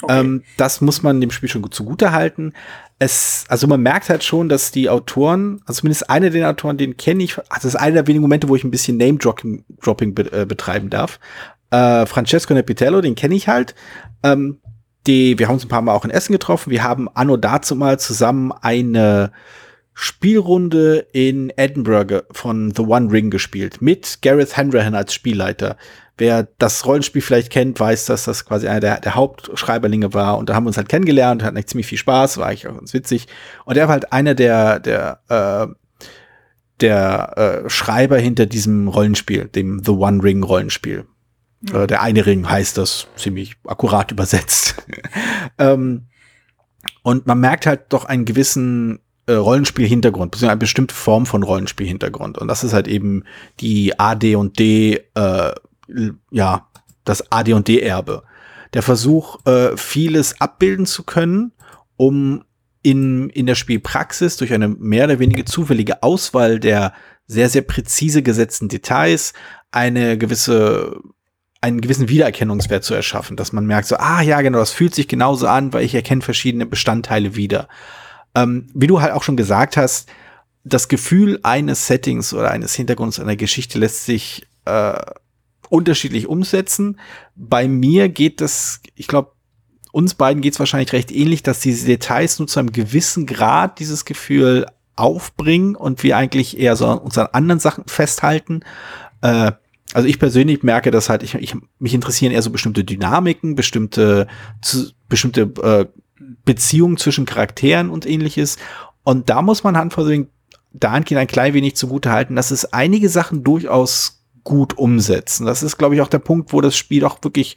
S2: Okay. Ähm, das muss man dem Spiel schon gut zugute halten. Es, also man merkt halt schon, dass die Autoren, also zumindest einer der Autoren, den kenne ich, also das ist einer der wenigen Momente, wo ich ein bisschen Name-Dropping Dropping be, äh, betreiben darf. Äh, Francesco Nepitello, den kenne ich halt. Ähm, die, wir haben uns ein paar Mal auch in Essen getroffen. Wir haben anno dazu mal zusammen eine Spielrunde in Edinburgh von The One Ring gespielt mit Gareth Hanrahan als Spielleiter. Wer das Rollenspiel vielleicht kennt, weiß, dass das quasi einer der, der Hauptschreiberlinge war. Und da haben wir uns halt kennengelernt, hatten ziemlich viel Spaß, war eigentlich auch ganz witzig. Und er war halt einer der, der, äh, der äh, Schreiber hinter diesem Rollenspiel, dem The One Ring Rollenspiel. Äh, der eine Ring heißt das ziemlich akkurat übersetzt. ähm, und man merkt halt doch einen gewissen äh, Rollenspiel-Hintergrund, beziehungsweise eine bestimmte Form von Rollenspiel-Hintergrund. Und das ist halt eben die AD und D, äh, ja, das AD und D-Erbe. Der Versuch, äh, vieles abbilden zu können, um in, in der Spielpraxis durch eine mehr oder weniger zufällige Auswahl der sehr, sehr präzise gesetzten Details eine gewisse einen gewissen Wiedererkennungswert zu erschaffen, dass man merkt so, ah ja, genau, das fühlt sich genauso an, weil ich erkenne verschiedene Bestandteile wieder. Ähm, wie du halt auch schon gesagt hast, das Gefühl eines Settings oder eines Hintergrunds einer Geschichte lässt sich äh, unterschiedlich umsetzen. Bei mir geht das, ich glaube, uns beiden geht es wahrscheinlich recht ähnlich, dass diese Details nur zu einem gewissen Grad dieses Gefühl aufbringen und wir eigentlich eher so an anderen Sachen festhalten. Äh, also ich persönlich merke, dass halt, ich, ich mich interessieren eher so bestimmte Dynamiken, bestimmte, zu, bestimmte äh, Beziehungen zwischen Charakteren und ähnliches. Und da muss man versuchen, dahingehend ein klein wenig zugute halten, dass es einige Sachen durchaus gut umsetzen. Das ist, glaube ich, auch der Punkt, wo das Spiel auch wirklich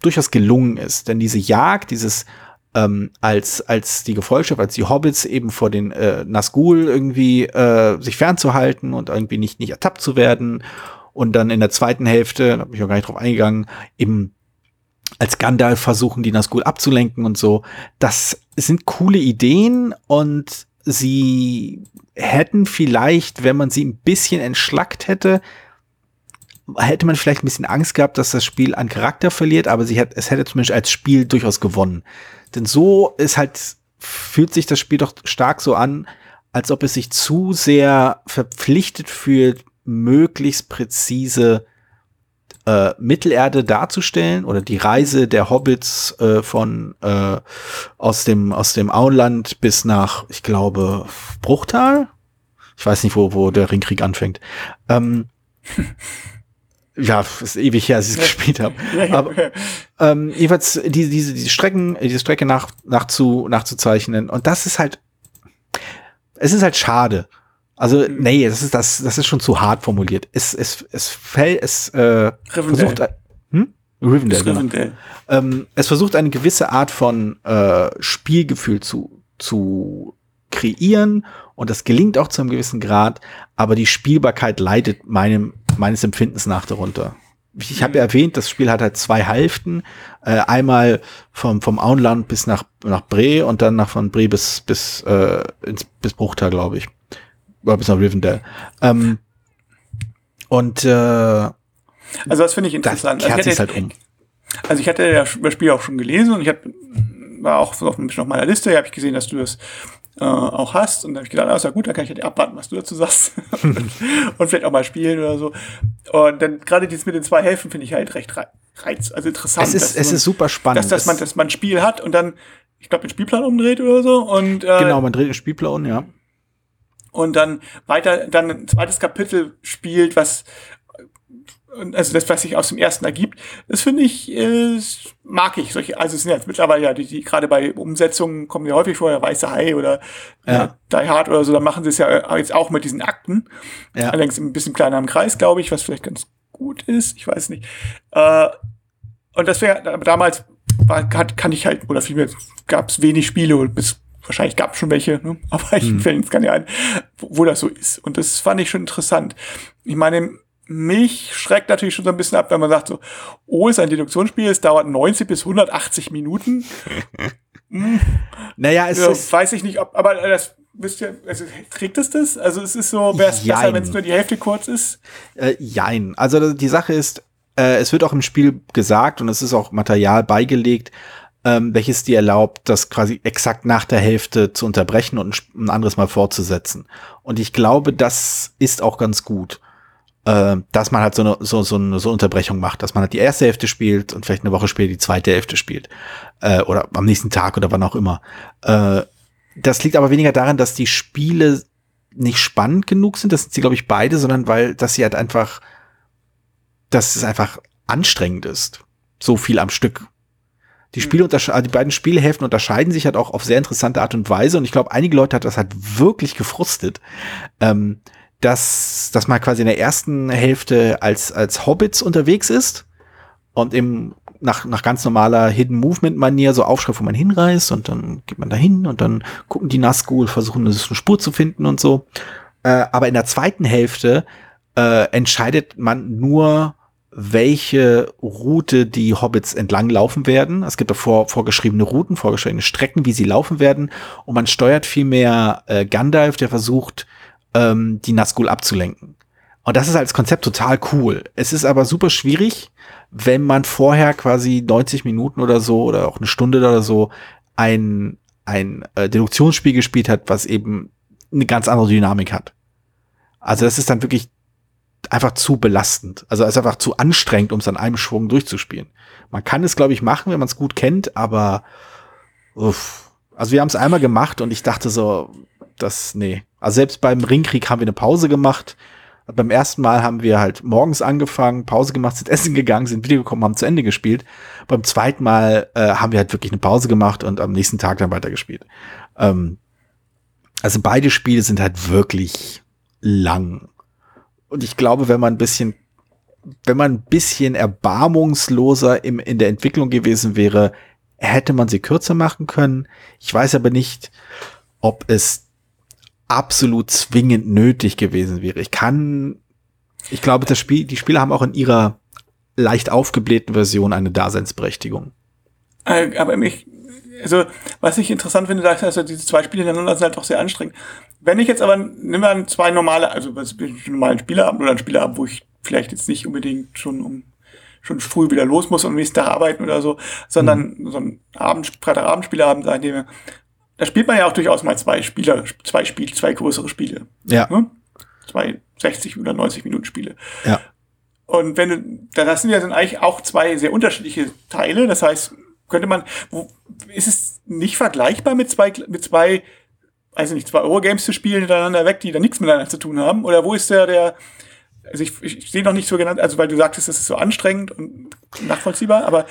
S2: durchaus gelungen ist. Denn diese Jagd, dieses ähm, als als die Gefolgschaft, als die Hobbits eben vor den äh, Nazgul irgendwie äh, sich fernzuhalten und irgendwie nicht nicht ertappt zu werden und dann in der zweiten Hälfte, da bin ich auch gar nicht drauf eingegangen, eben als Gandalf versuchen, die Nazgul abzulenken und so. Das sind coole Ideen und sie hätten vielleicht, wenn man sie ein bisschen entschlackt hätte, hätte man vielleicht ein bisschen Angst gehabt, dass das Spiel an Charakter verliert, aber sie hat, es hätte zumindest als Spiel durchaus gewonnen. Denn so ist halt, fühlt sich das Spiel doch stark so an, als ob es sich zu sehr verpflichtet fühlt, möglichst präzise äh, Mittelerde darzustellen oder die Reise der Hobbits äh, von äh, aus dem aus dem Auenland bis nach, ich glaube, Bruchtal. Ich weiß nicht, wo wo der Ringkrieg anfängt. Ähm, ja, ist ewig her, als ich es gespielt habe. Aber ähm, jedenfalls diese diese diese Strecken diese Strecke nach nach zu nachzuzeichnen und das ist halt es ist halt schade. Also, mhm. nee, das ist, das, das ist schon zu hart formuliert. Es, es, es fällt, es äh, versucht, hm? Rivendell, genau. Rivendell. Ähm, es versucht eine gewisse Art von äh, Spielgefühl zu, zu kreieren und das gelingt auch zu einem gewissen Grad, aber die Spielbarkeit leidet meinem, meines Empfindens nach darunter. Ich habe ja erwähnt, das Spiel hat halt zwei Hälften. Äh, einmal vom, vom Auenland bis nach, nach Bre und dann nach von Bre bis, bis, äh, ins, bis Bruchtal, glaube ich. Oder bis nach Rivendell. Ähm, und äh,
S3: also das finde ich interessant.
S2: Also ich, halt um.
S3: also ich hatte ja das Spiel auch schon gelesen und ich hab, war auch so auf, auf meiner Liste, habe ich gesehen, dass du das äh, auch hast. Und dann habe ich gedacht, ah, ist ja gut, dann kann ich halt abwarten, was du dazu sagst. und vielleicht auch mal spielen oder so. Und dann gerade dieses mit den zwei Hälften finde ich halt recht reiz, also interessant.
S2: Es ist, es man, ist super spannend.
S3: Dass, dass, man, dass man ein Spiel hat und dann, ich glaube, den Spielplan umdreht oder so. Und,
S2: äh, genau, man dreht den Spielplan, ja.
S3: Und dann weiter, dann ein zweites Kapitel spielt, was also das, was sich aus dem ersten ergibt, das finde ich, äh, mag ich. Solche, also es sind jetzt mittlerweile ja, die, die gerade bei Umsetzungen kommen ja häufig vor, der Weiße Hai oder ja. äh, Die Hard oder so, da machen sie es ja jetzt auch mit diesen Akten. Ja. Allerdings ein bisschen kleiner im Kreis, glaube ich, was vielleicht ganz gut ist, ich weiß nicht. Äh, und das wäre, damals war, kann, kann ich halt, oder vielmehr gab es wenig Spiele, bis wahrscheinlich gab es schon welche, ne? aber ich hm. fällt jetzt gar nicht ein, wo, wo das so ist. Und das fand ich schon interessant. Ich meine, mich schreckt natürlich schon so ein bisschen ab, wenn man sagt so, oh, ist ein Deduktionsspiel, es dauert 90 bis 180 Minuten.
S2: hm. Naja, es
S3: ja,
S2: ist
S3: weiß ich nicht, ob, aber das wisst ihr, also kriegt es das? Also es ist so, wäre es besser, wenn es nur die Hälfte kurz ist?
S2: Äh, jein. Also die Sache ist, äh, es wird auch im Spiel gesagt und es ist auch Material beigelegt, ähm, welches dir erlaubt, das quasi exakt nach der Hälfte zu unterbrechen und ein anderes Mal fortzusetzen. Und ich glaube, das ist auch ganz gut äh, dass man halt so eine, so, so eine so Unterbrechung macht, dass man halt die erste Hälfte spielt und vielleicht eine Woche später die zweite Hälfte spielt. Äh, oder am nächsten Tag oder wann auch immer. Äh, das liegt aber weniger daran, dass die Spiele nicht spannend genug sind, das sind sie, glaube ich, beide, sondern weil, dass sie halt einfach, dass es einfach anstrengend ist. So viel am Stück. Die. Spiele die beiden Spielhälften unterscheiden sich halt auch auf sehr interessante Art und Weise und ich glaube, einige Leute hat das halt wirklich gefrustet. Ähm, dass, dass man quasi in der ersten Hälfte als, als Hobbits unterwegs ist und eben nach, nach ganz normaler Hidden Movement Manier so aufschreibt, wo man hinreist und dann geht man da hin und dann gucken die Nazgul, versuchen eine Spur zu finden und so. Äh, aber in der zweiten Hälfte äh, entscheidet man nur, welche Route die Hobbits entlang laufen werden. Es gibt davor vorgeschriebene Routen, vorgeschriebene Strecken, wie sie laufen werden. Und man steuert vielmehr äh, Gandalf, der versucht, ähm, die Nazgul abzulenken. Und das ist als Konzept total cool. Es ist aber super schwierig, wenn man vorher quasi 90 Minuten oder so oder auch eine Stunde oder so ein, ein äh, Deduktionsspiel gespielt hat, was eben eine ganz andere Dynamik hat. Also das ist dann wirklich einfach zu belastend. Also es ist einfach zu anstrengend, um es an einem Schwung durchzuspielen. Man kann es, glaube ich, machen, wenn man es gut kennt, aber uff. also wir haben es einmal gemacht und ich dachte so, das, nee. Also selbst beim Ringkrieg haben wir eine Pause gemacht. Beim ersten Mal haben wir halt morgens angefangen, Pause gemacht, sind essen gegangen, sind wiedergekommen, haben zu Ende gespielt. Beim zweiten Mal äh, haben wir halt wirklich eine Pause gemacht und am nächsten Tag dann weitergespielt. Ähm, also beide Spiele sind halt wirklich lang. Und ich glaube, wenn man ein bisschen, wenn man ein bisschen erbarmungsloser im, in der Entwicklung gewesen wäre, hätte man sie kürzer machen können. Ich weiß aber nicht, ob es absolut zwingend nötig gewesen wäre. Ich kann Ich glaube, das Spiel, die Spiele haben auch in ihrer leicht aufgeblähten Version eine Daseinsberechtigung.
S3: Äh, aber mich, also, was ich interessant finde, also diese zwei Spiele hintereinander sind halt doch sehr anstrengend. Wenn ich jetzt aber, nimm mal zwei normale, also was, einen normalen Spieleabend oder einen Spieleabend, wo ich vielleicht jetzt nicht unbedingt schon um schon früh wieder los muss und am nächsten Tag arbeiten oder so, sondern mhm. so ein Abend, Freitagabend-Spieleabend sein, dem, da spielt man ja auch durchaus mal zwei Spieler, zwei Spiele, zwei größere Spiele.
S2: Ja. Ne?
S3: Zwei 60 oder 90 Minuten Spiele.
S2: Ja.
S3: Und wenn du, das sind ja dann eigentlich auch zwei sehr unterschiedliche Teile. Das heißt, könnte man, wo, ist es nicht vergleichbar mit zwei, mit zwei, also nicht zwei Eurogames zu spielen hintereinander weg, die da nichts miteinander zu tun haben? Oder wo ist der, der, also ich, ich sehe noch nicht so genannt, also weil du sagtest, es ist so anstrengend und nachvollziehbar, aber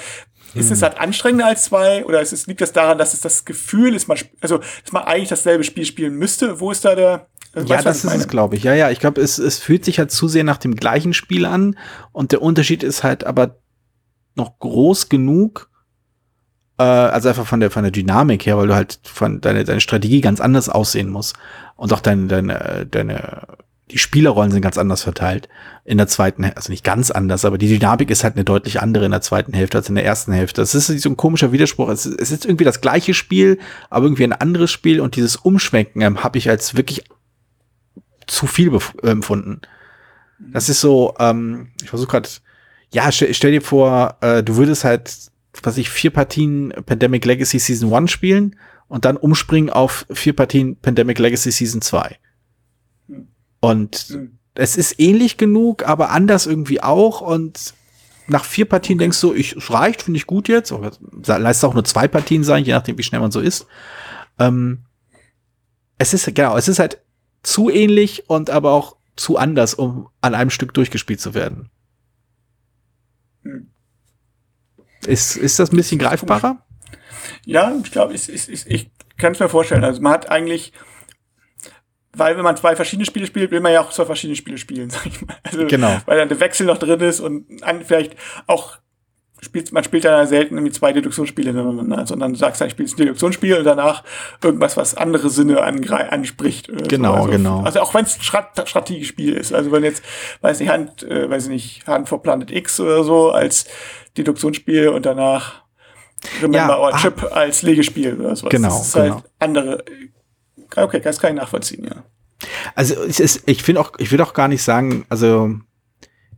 S3: ist hm. es halt anstrengender als zwei oder ist es, liegt das daran, dass es das Gefühl ist, man, also, dass man eigentlich dasselbe Spiel spielen müsste? Wo ist da der,
S2: also ja, das ist es, glaube ich. Ja, ja, ich glaube, es, es fühlt sich halt zu sehr nach dem gleichen Spiel an und der Unterschied ist halt aber noch groß genug, äh, also einfach von der von der Dynamik her, weil du halt von deine deine Strategie ganz anders aussehen muss und auch deine deine deine die Spielerrollen sind ganz anders verteilt in der zweiten, also nicht ganz anders, aber die Dynamik ist halt eine deutlich andere in der zweiten Hälfte als in der ersten Hälfte. Das ist so ein komischer Widerspruch. Es, es ist irgendwie das gleiche Spiel, aber irgendwie ein anderes Spiel und dieses Umschwenken ähm, habe ich als wirklich zu viel empfunden. Das ist so, ähm, ich versuche gerade, ja, stell, stell, dir vor, äh, du würdest halt, was ich, vier Partien Pandemic Legacy Season 1 spielen und dann umspringen auf vier Partien Pandemic Legacy Season 2. Und mhm. es ist ähnlich genug, aber anders irgendwie auch und nach vier Partien okay. denkst du, ich, es reicht, finde ich gut jetzt. Oder leistet auch nur zwei Partien sein, je nachdem, wie schnell man so ist. Ähm, es ist, genau, es ist halt zu ähnlich und aber auch zu anders, um an einem Stück durchgespielt zu werden. Hm. Ist, ist das ein bisschen greifbarer?
S3: Ja, ich glaube, ich, ich, ich, ich kann es mir vorstellen. Also man hat eigentlich, weil wenn man zwei verschiedene Spiele spielt, will man ja auch zwei verschiedene Spiele spielen, sag ich mal. Also,
S2: genau.
S3: Weil dann der Wechsel noch drin ist und vielleicht auch spielt, man spielt ja selten irgendwie zwei Deduktionsspiele hintereinander, sondern du sagst, ich spiele ein Deduktionsspiel und danach irgendwas, was andere Sinne anspricht.
S2: Genau,
S3: so. also,
S2: genau.
S3: Also auch wenn es ein Strategiespiel ist. Also wenn jetzt, weiß nicht, Hand, äh, weiß ich nicht, Hand for Planet X oder so als Deduktionsspiel und danach Remember ja, Our ah. Chip als Legespiel oder sowas.
S2: Genau, das ist halt genau.
S3: halt andere. Okay, das kann ich nachvollziehen, ja.
S2: Also es ist, ich finde auch, ich will auch gar nicht sagen, also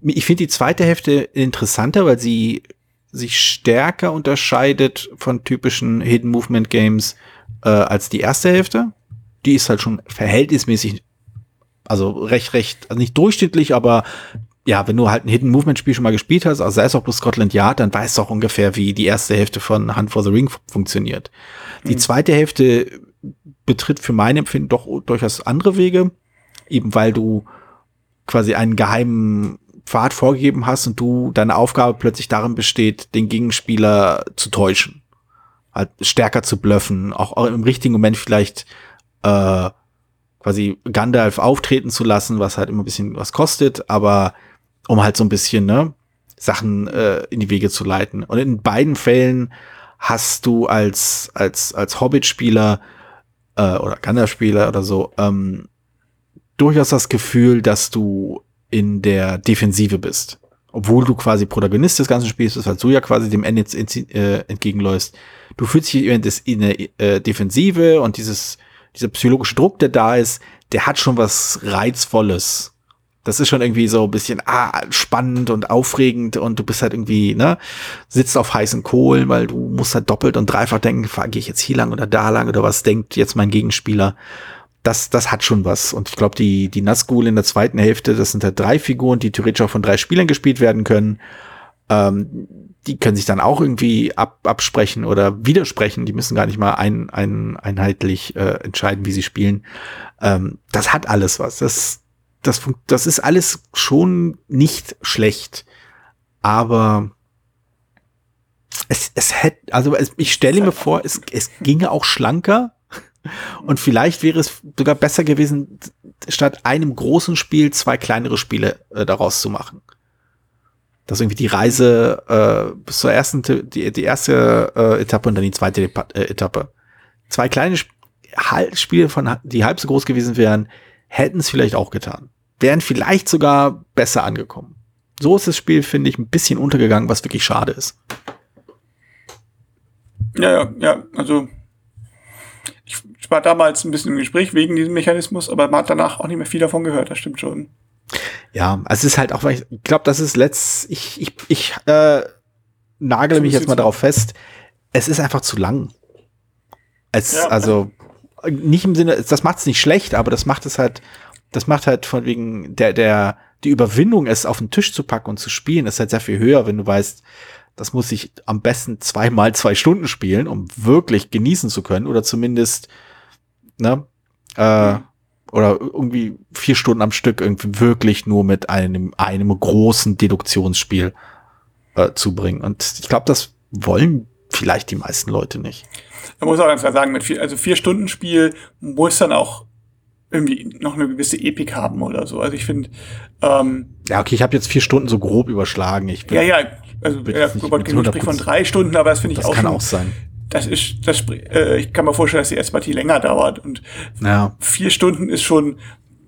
S2: ich finde die zweite Hälfte interessanter, weil sie sich stärker unterscheidet von typischen Hidden Movement Games äh, als die erste Hälfte. Die ist halt schon verhältnismäßig, also recht, recht, also nicht durchschnittlich, aber ja, wenn du halt ein Hidden Movement Spiel schon mal gespielt hast, also sei es auch bloß Scotland Yard, dann weißt du auch ungefähr, wie die erste Hälfte von Hunt for the Ring funktioniert. Mhm. Die zweite Hälfte betritt für mein Empfinden doch durchaus andere Wege, eben weil du quasi einen geheimen Pfad vorgegeben hast und du deine Aufgabe plötzlich darin besteht, den Gegenspieler zu täuschen, halt stärker zu bluffen, auch, auch im richtigen Moment vielleicht äh, quasi Gandalf auftreten zu lassen, was halt immer ein bisschen was kostet, aber um halt so ein bisschen ne Sachen äh, in die Wege zu leiten. Und in beiden Fällen hast du als als als Hobbit-Spieler äh, oder Gandalf-Spieler oder so ähm, durchaus das Gefühl, dass du in der Defensive bist. Obwohl du quasi Protagonist des ganzen Spiels bist, weil du ja quasi dem Ende äh, entgegenläufst. Du fühlst dich in der äh, Defensive und dieses, dieser psychologische Druck, der da ist, der hat schon was Reizvolles. Das ist schon irgendwie so ein bisschen ah, spannend und aufregend und du bist halt irgendwie, ne, sitzt auf heißen Kohlen, weil du musst halt doppelt und dreifach denken, gehe ich jetzt hier lang oder da lang oder was denkt jetzt mein Gegenspieler das, das hat schon was. Und ich glaube, die, die Nazgul in der zweiten Hälfte, das sind halt drei Figuren, die theoretisch auch von drei Spielern gespielt werden können. Ähm, die können sich dann auch irgendwie ab, absprechen oder widersprechen. Die müssen gar nicht mal ein, ein, einheitlich äh, entscheiden, wie sie spielen. Ähm, das hat alles was. Das, das, das ist alles schon nicht schlecht. Aber es, es hätte, also es, ich stelle mir vor, es, es ginge auch schlanker und vielleicht wäre es sogar besser gewesen, statt einem großen Spiel zwei kleinere Spiele äh, daraus zu machen. Dass irgendwie die Reise äh, bis zur ersten, die, die erste äh, Etappe und dann die zweite äh, Etappe. Zwei kleine Sp Spiele, von, die halb so groß gewesen wären, hätten es vielleicht auch getan. wären vielleicht sogar besser angekommen. So ist das Spiel, finde ich, ein bisschen untergegangen, was wirklich schade ist.
S3: Ja, ja, ja, also ich war damals ein bisschen im Gespräch wegen diesem Mechanismus, aber man hat danach auch nicht mehr viel davon gehört, das stimmt schon.
S2: Ja, also es ist halt auch, ich glaube, das ist letzt, ich, ich, ich äh, nagele mich jetzt mal darauf fest, es ist einfach zu lang. Es, ja. also, nicht im Sinne, das macht es nicht schlecht, aber das macht es halt, das macht halt von wegen der, der, die Überwindung, es auf den Tisch zu packen und zu spielen, ist halt sehr viel höher, wenn du weißt, das muss ich am besten zweimal zwei Stunden spielen, um wirklich genießen zu können oder zumindest, ne, äh, oder irgendwie vier Stunden am Stück irgendwie wirklich nur mit einem, einem großen Deduktionsspiel äh, zu bringen. Und ich glaube, das wollen vielleicht die meisten Leute nicht.
S3: Man muss auch ganz klar sagen, mit vier, also vier Stunden Spiel muss dann auch irgendwie noch eine gewisse Epik haben oder so. Also ich finde, ähm,
S2: ja okay, ich habe jetzt vier Stunden so grob überschlagen. Ich
S3: bin, ja, ja, also ja, Robert Genug spricht von drei Stunden, aber das finde ich
S2: das
S3: auch.
S2: Das kann schon, auch sein.
S3: Das ist, das, äh, ich kann mir vorstellen, dass die erste Partie länger dauert und
S2: ja.
S3: vier Stunden ist schon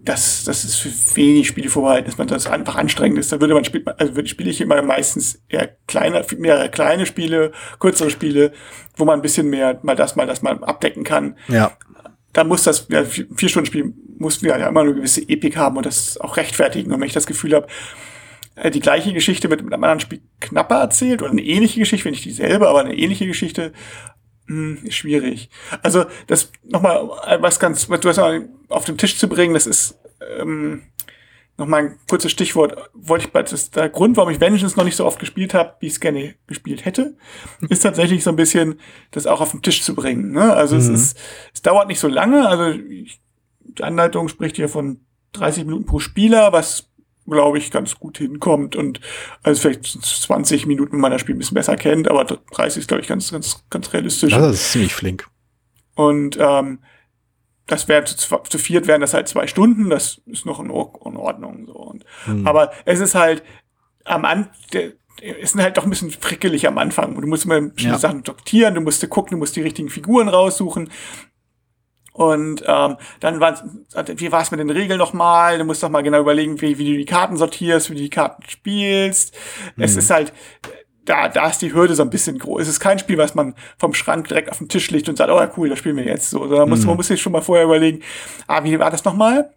S3: das, das ist für wenig Spiele vorbehalten, dass man das einfach anstrengend ist. Da würde man spielt, also würde spiele ich immer meistens eher kleine, mehrere kleine Spiele, kürzere Spiele, wo man ein bisschen mehr mal das, mal das mal abdecken kann.
S2: Ja.
S3: Da muss das, ja, vier Stunden Spiel muss ja immer eine gewisse Epik haben und das auch rechtfertigen. Und wenn ich das Gefühl habe, die gleiche Geschichte mit, mit einem anderen Spiel knapper erzählt oder eine ähnliche Geschichte, wenn nicht dieselbe, aber eine ähnliche Geschichte, hm, ist schwierig. Also das nochmal was ganz, was du hast auf den Tisch zu bringen, das ist ähm, nochmal ein kurzes Stichwort. Wollte ich das ist der Grund, warum ich Vengeance noch nicht so oft gespielt habe, wie ich es gerne gespielt hätte, ist tatsächlich so ein bisschen das auch auf den Tisch zu bringen. Ne? Also mhm. es ist, es dauert nicht so lange. Also ich, die Anleitung spricht hier von 30 Minuten pro Spieler, was glaube ich, ganz gut hinkommt und also vielleicht 20 Minuten, wenn man das Spiel ein bisschen besser kennt, aber 30 ist, glaube ich, ganz, ganz, ganz realistisch.
S2: Das ist ziemlich flink.
S3: Und ähm, das wäre zu, zu viert wären das halt zwei Stunden, das ist noch in, in Ordnung. So. Und, hm. Aber es ist halt am Anfang, es sind halt doch ein bisschen frickelig am Anfang. Du musst immer bestimmte ja. Sachen doktieren, du musst gucken, du musst die richtigen Figuren raussuchen. Und ähm, dann war wie war es mit den Regeln nochmal? Du musst doch mal genau überlegen, wie, wie du die Karten sortierst, wie du die Karten spielst. Mhm. Es ist halt, da, da ist die Hürde so ein bisschen groß. Es ist kein Spiel, was man vom Schrank direkt auf den Tisch legt und sagt, oh ja, cool, das spielen wir jetzt so. Sondern mhm. man muss sich schon mal vorher überlegen, ah, wie war das nochmal?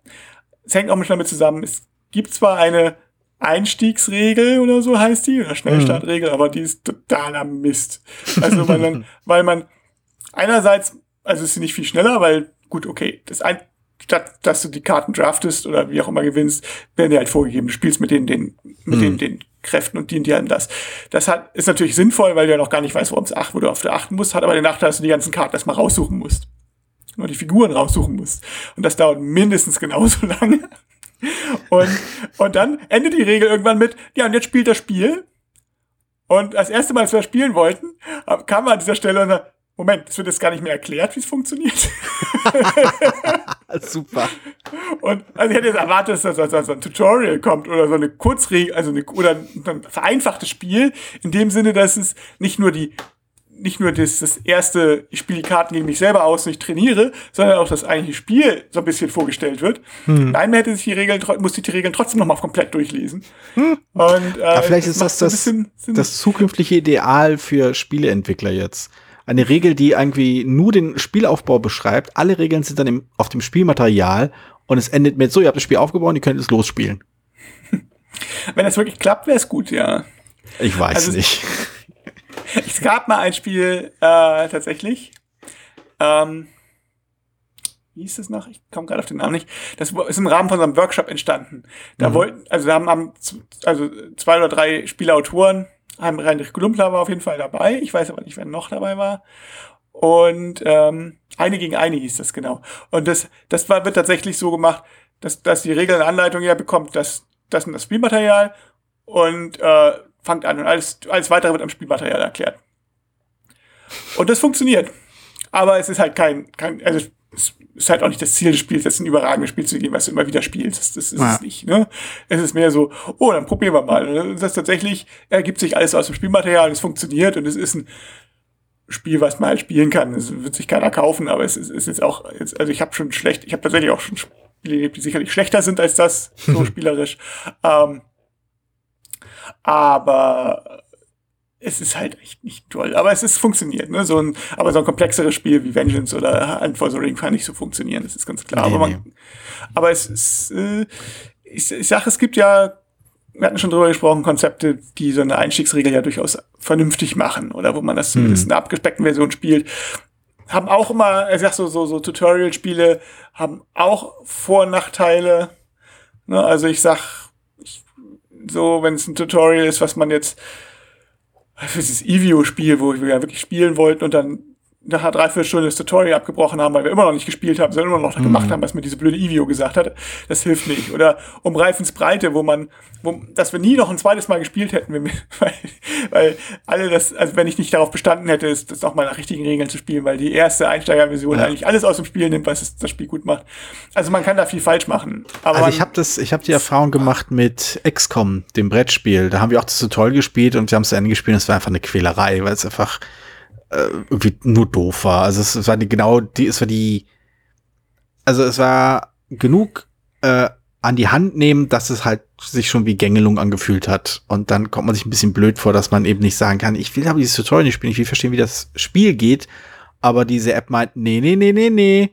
S3: Es hängt auch mit damit zusammen. Es gibt zwar eine Einstiegsregel oder so heißt die, oder Schnellstartregel, mhm. aber die ist totaler Mist. Also, weil man, weil man einerseits also ist sie nicht viel schneller, weil, gut, okay, das ein, statt dass du die Karten draftest oder wie auch immer gewinnst, werden dir halt vorgegeben. Du spielst mit den, den, mit mhm. den, den Kräften und die und die haben das. Das hat, ist natürlich sinnvoll, weil du ja noch gar nicht weißt, worum es acht, wo du auf der achten musst, hat aber den Nachteil, dass du die ganzen Karten erstmal raussuchen musst. Nur die Figuren raussuchen musst. Und das dauert mindestens genauso lange. Und, und dann endet die Regel irgendwann mit, ja, und jetzt spielt das Spiel. Und das erste Mal, als wir spielen wollten, kam man an dieser Stelle und sagt, Moment, es wird jetzt gar nicht mehr erklärt, wie es funktioniert.
S2: Super.
S3: Und also ich hätte jetzt erwartet, dass da so, so ein Tutorial kommt oder so eine Kurzregel, also eine, oder ein vereinfachtes Spiel, in dem Sinne, dass es nicht nur die nicht nur das, das erste, ich spiele die Karten gegen mich selber aus und ich trainiere, sondern auch das eigentliche Spiel so ein bisschen vorgestellt wird. Hm. Nein, man hätte sich die Regeln, musste die Regeln trotzdem nochmal komplett durchlesen.
S2: Hm. Und, äh, Aber vielleicht ist das das, das, das zukünftige Ideal für Spieleentwickler jetzt eine Regel, die irgendwie nur den Spielaufbau beschreibt. Alle Regeln sind dann im, auf dem Spielmaterial und es endet mit so, ihr habt das Spiel aufgebaut ihr könnt es losspielen.
S3: Wenn das wirklich klappt, wäre es gut, ja.
S2: Ich weiß also, nicht.
S3: Es gab mal ein Spiel äh, tatsächlich. Ähm, wie hieß es noch? Ich komme gerade auf den Namen nicht. Das ist im Rahmen von so einem Workshop entstanden. Da mhm. wollten, also da haben, haben also zwei oder drei Spielautoren Heinrich Glumpler war auf jeden Fall dabei. Ich weiß aber nicht, wer noch dabei war. Und ähm, eine gegen eine hieß das genau. Und das, das war, wird tatsächlich so gemacht, dass, dass die Regeln Anleitung ja bekommt, dass das ist das Spielmaterial und äh, fangt an und alles, alles weitere wird am Spielmaterial erklärt. Und das funktioniert. Aber es ist halt kein, kein also es ist halt auch nicht das Ziel des Spiels, jetzt ein überragendes Spiel zu geben, was du immer wieder spielst. Das, das ist ja. es nicht. Ne? Es ist mehr so, oh, dann probieren wir mal. Und das tatsächlich ergibt sich alles aus dem Spielmaterial, es funktioniert und es ist ein Spiel, was man halt spielen kann. Es wird sich keiner kaufen, aber es ist, ist jetzt auch, jetzt, also ich habe schon schlecht, ich habe tatsächlich auch schon Spiele gibt, die sicherlich schlechter sind als das, so spielerisch. Ähm, aber es ist halt echt nicht toll. Aber es ist funktioniert, ne? So ein, aber so ein komplexeres Spiel wie Vengeance oder Hunt for the Ring kann nicht so funktionieren, das ist ganz klar. Nee, aber, man, nee. aber es ist, äh, ich, ich sage, es gibt ja, wir hatten schon drüber gesprochen, Konzepte, die so eine Einstiegsregel ja durchaus vernünftig machen oder wo man das zumindest hm. in einer abgespeckten Version spielt. Haben auch immer, ich sag so, so, so Tutorial-Spiele haben auch Vor- und Nachteile. Ne? Also ich sag, ich, so, wenn es ein Tutorial ist, was man jetzt für dieses Evio-Spiel, wo wir ja wirklich spielen wollten und dann nach einer Dreiviertelstunde das Tutorial abgebrochen haben, weil wir immer noch nicht gespielt haben, sondern immer noch mhm. gemacht haben, was mir diese blöde Ivio gesagt hat. Das hilft nicht. Oder um Reifens Breite, wo man, wo, dass wir nie noch ein zweites Mal gespielt hätten, wir, weil, weil alle das, also wenn ich nicht darauf bestanden hätte, ist das auch mal nach richtigen Regeln zu spielen, weil die erste Einsteigerversion ja. eigentlich alles aus dem Spiel nimmt, was das Spiel gut macht. Also man kann da viel falsch machen.
S2: Aber also ich habe das, ich habe die Erfahrung gemacht mit XCOM, dem Brettspiel. Da haben wir auch das Tutorial gespielt und wir haben es zu Ende gespielt und es war einfach eine Quälerei, weil es einfach äh, irgendwie nur doof war. Also es, es war die genau die, es war die, also es war genug äh, an die Hand nehmen, dass es halt sich schon wie Gängelung angefühlt hat. Und dann kommt man sich ein bisschen blöd vor, dass man eben nicht sagen kann, ich will aber dieses Tutorial nicht spielen, ich will verstehen, wie das Spiel geht. Aber diese App meint, nee, nee, nee, nee, nee.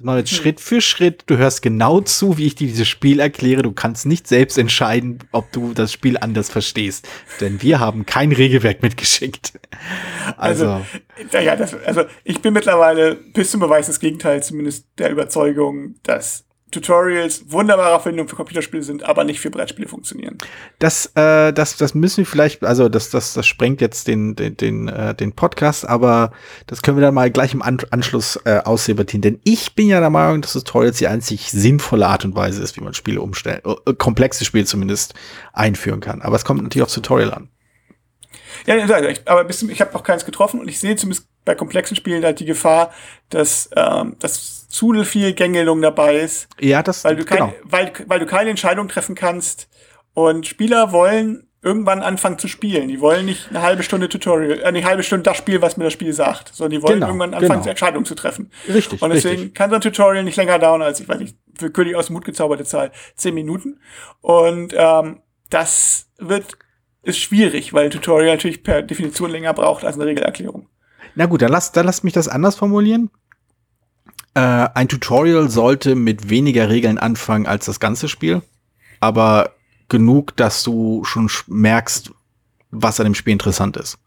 S2: Hm. Schritt für Schritt. Du hörst genau zu, wie ich dir dieses Spiel erkläre. Du kannst nicht selbst entscheiden, ob du das Spiel anders verstehst. Denn wir haben kein Regelwerk mitgeschickt.
S3: Also, also ja, das, also ich bin mittlerweile bis zum Beweis des Gegenteils zumindest der Überzeugung, dass Tutorials wunderbare Erfindungen für Computerspiele sind, aber nicht für Brettspiele funktionieren.
S2: Das, äh, das, das müssen wir vielleicht, also das, das, das sprengt jetzt den, den, den, äh, den Podcast, aber das können wir dann mal gleich im An Anschluss äh, ausdebattieren. Denn ich bin ja der Meinung, dass Tutorials die einzig sinnvolle Art und Weise ist, wie man Spiele umstellen, äh, komplexe Spiele zumindest einführen kann. Aber es kommt natürlich aufs Tutorial an.
S3: Ja, aber bis ich habe noch keins getroffen und ich sehe zumindest bei komplexen Spielen halt die Gefahr, dass, ähm, dass zu viel Gängelung dabei ist.
S2: Ja, das
S3: weil du kein, genau. weil, weil du keine Entscheidung treffen kannst. Und Spieler wollen irgendwann anfangen zu spielen. Die wollen nicht eine halbe Stunde Tutorial, äh, eine halbe Stunde das Spiel, was mir das Spiel sagt, sondern die wollen genau, irgendwann anfangen, genau. Entscheidungen zu treffen.
S2: Richtig.
S3: Und deswegen
S2: richtig.
S3: kann so ein Tutorial nicht länger dauern als, ich weiß nicht, für König aus dem Mut gezauberte Zahl, zehn Minuten. Und ähm, das wird ist schwierig, weil ein Tutorial natürlich per Definition länger braucht als eine Regelerklärung.
S2: Na gut, dann lass, dann lass mich das anders formulieren. Äh, ein Tutorial sollte mit weniger Regeln anfangen als das ganze Spiel, aber genug, dass du schon merkst, was an dem Spiel interessant ist.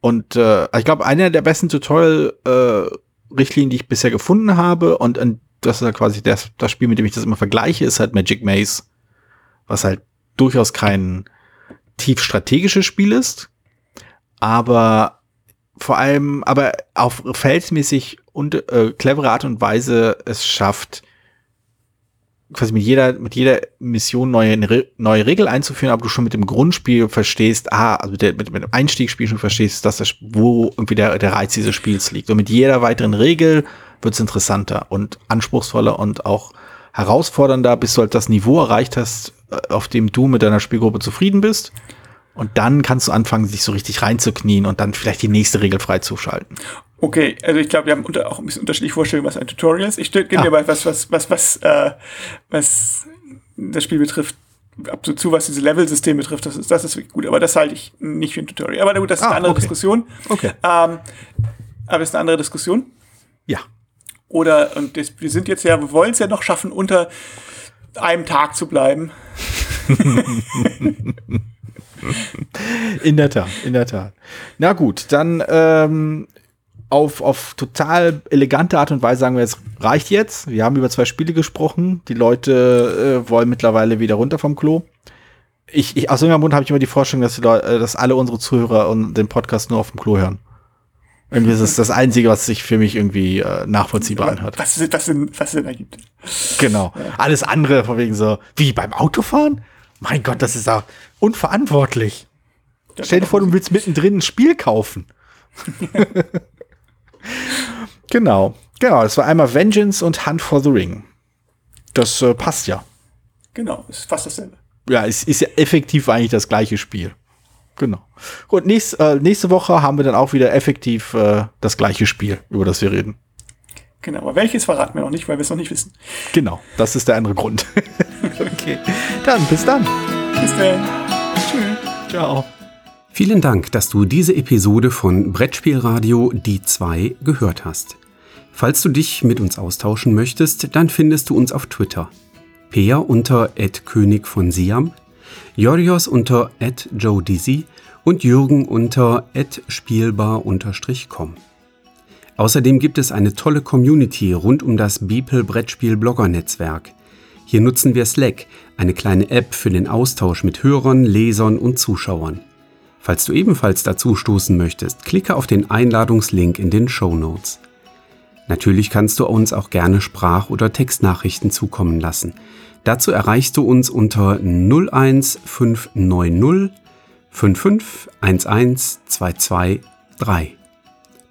S2: Und äh, ich glaube, eine der besten Tutorial-Richtlinien, äh, die ich bisher gefunden habe, und, und das ist ja quasi das, das Spiel, mit dem ich das immer vergleiche, ist halt Magic Maze, was halt durchaus kein tief strategisches Spiel ist, aber vor allem, aber auf verhältnismäßig und äh, clevere Art und Weise es schafft, quasi mit jeder, mit jeder Mission neue, neue Regel einzuführen, aber du schon mit dem Grundspiel verstehst, ah, also mit, der, mit, mit dem Einstiegsspiel schon verstehst, dass das, wo irgendwie der, der Reiz dieses Spiels liegt. Und mit jeder weiteren Regel wird es interessanter und anspruchsvoller und auch herausfordernder, bis du halt das Niveau erreicht hast, auf dem du mit deiner Spielgruppe zufrieden bist. Und dann kannst du anfangen, sich so richtig reinzuknien und dann vielleicht die nächste Regel freizuschalten.
S3: Okay, also ich glaube, wir haben unter, auch ein bisschen unterschiedliche Vorstellungen, was ein Tutorial ist. Ich gebe ah. dir mal was, was, was, was, äh, was das Spiel betrifft, ab so zu, was diese Level-System betrifft, das ist, das ist wirklich gut. Aber das halte ich nicht für ein Tutorial. Aber gut, das ist ah, eine andere okay. Diskussion.
S2: Okay.
S3: Ähm, aber ist eine andere Diskussion.
S2: Ja.
S3: Oder, und das, wir sind jetzt ja, wir wollen es ja noch schaffen, unter einem Tag zu bleiben.
S2: in der Tat, in der Tat. Na gut, dann ähm, auf, auf total elegante Art und Weise sagen wir, es reicht jetzt. Wir haben über zwei Spiele gesprochen. Die Leute äh, wollen mittlerweile wieder runter vom Klo. Ich, ich aus irgendeinem Grund habe ich immer die Vorstellung, dass, die Leute, dass alle unsere Zuhörer und den Podcast nur auf dem Klo hören. Irgendwie ist das das Einzige, was sich für mich irgendwie äh, nachvollziehbar
S3: ja,
S2: anhört.
S3: Was, was, Sinn, was Sinn ergibt.
S2: Genau. Ja. Alles andere, von wegen so, wie beim Autofahren? Mein Gott, das ist auch unverantwortlich. Das Stell dir vor, du willst mittendrin ein Spiel kaufen. genau. Genau, das war einmal Vengeance und Hunt for the Ring. Das äh, passt ja.
S3: Genau, ist fast dasselbe.
S2: Ja, es ist ja effektiv eigentlich das gleiche Spiel. Genau. Gut, nächst, äh, nächste Woche haben wir dann auch wieder effektiv äh, das gleiche Spiel, über das wir reden.
S3: Genau, aber welches verraten wir noch nicht, weil wir es noch nicht wissen.
S2: Genau, das ist der andere Grund. okay, dann bis dann.
S3: Bis dann. Tschüss.
S2: Ciao.
S1: Vielen Dank, dass du diese Episode von Brettspielradio Die 2 gehört hast. Falls du dich mit uns austauschen möchtest, dann findest du uns auf Twitter. Peer unter König von Siam, Jorios unter Joe Dizzy und Jürgen unter spielbar-com. Außerdem gibt es eine tolle Community rund um das Beeple Brettspiel Blogger Netzwerk. Hier nutzen wir Slack, eine kleine App für den Austausch mit Hörern, Lesern und Zuschauern. Falls du ebenfalls dazu stoßen möchtest, klicke auf den Einladungslink in den Show Notes. Natürlich kannst du uns auch gerne Sprach- oder Textnachrichten zukommen lassen. Dazu erreichst du uns unter 01590 5511223.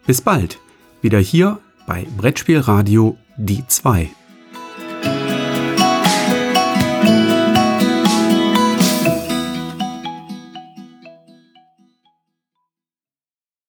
S1: Bis bald, wieder hier bei Brettspielradio die 2.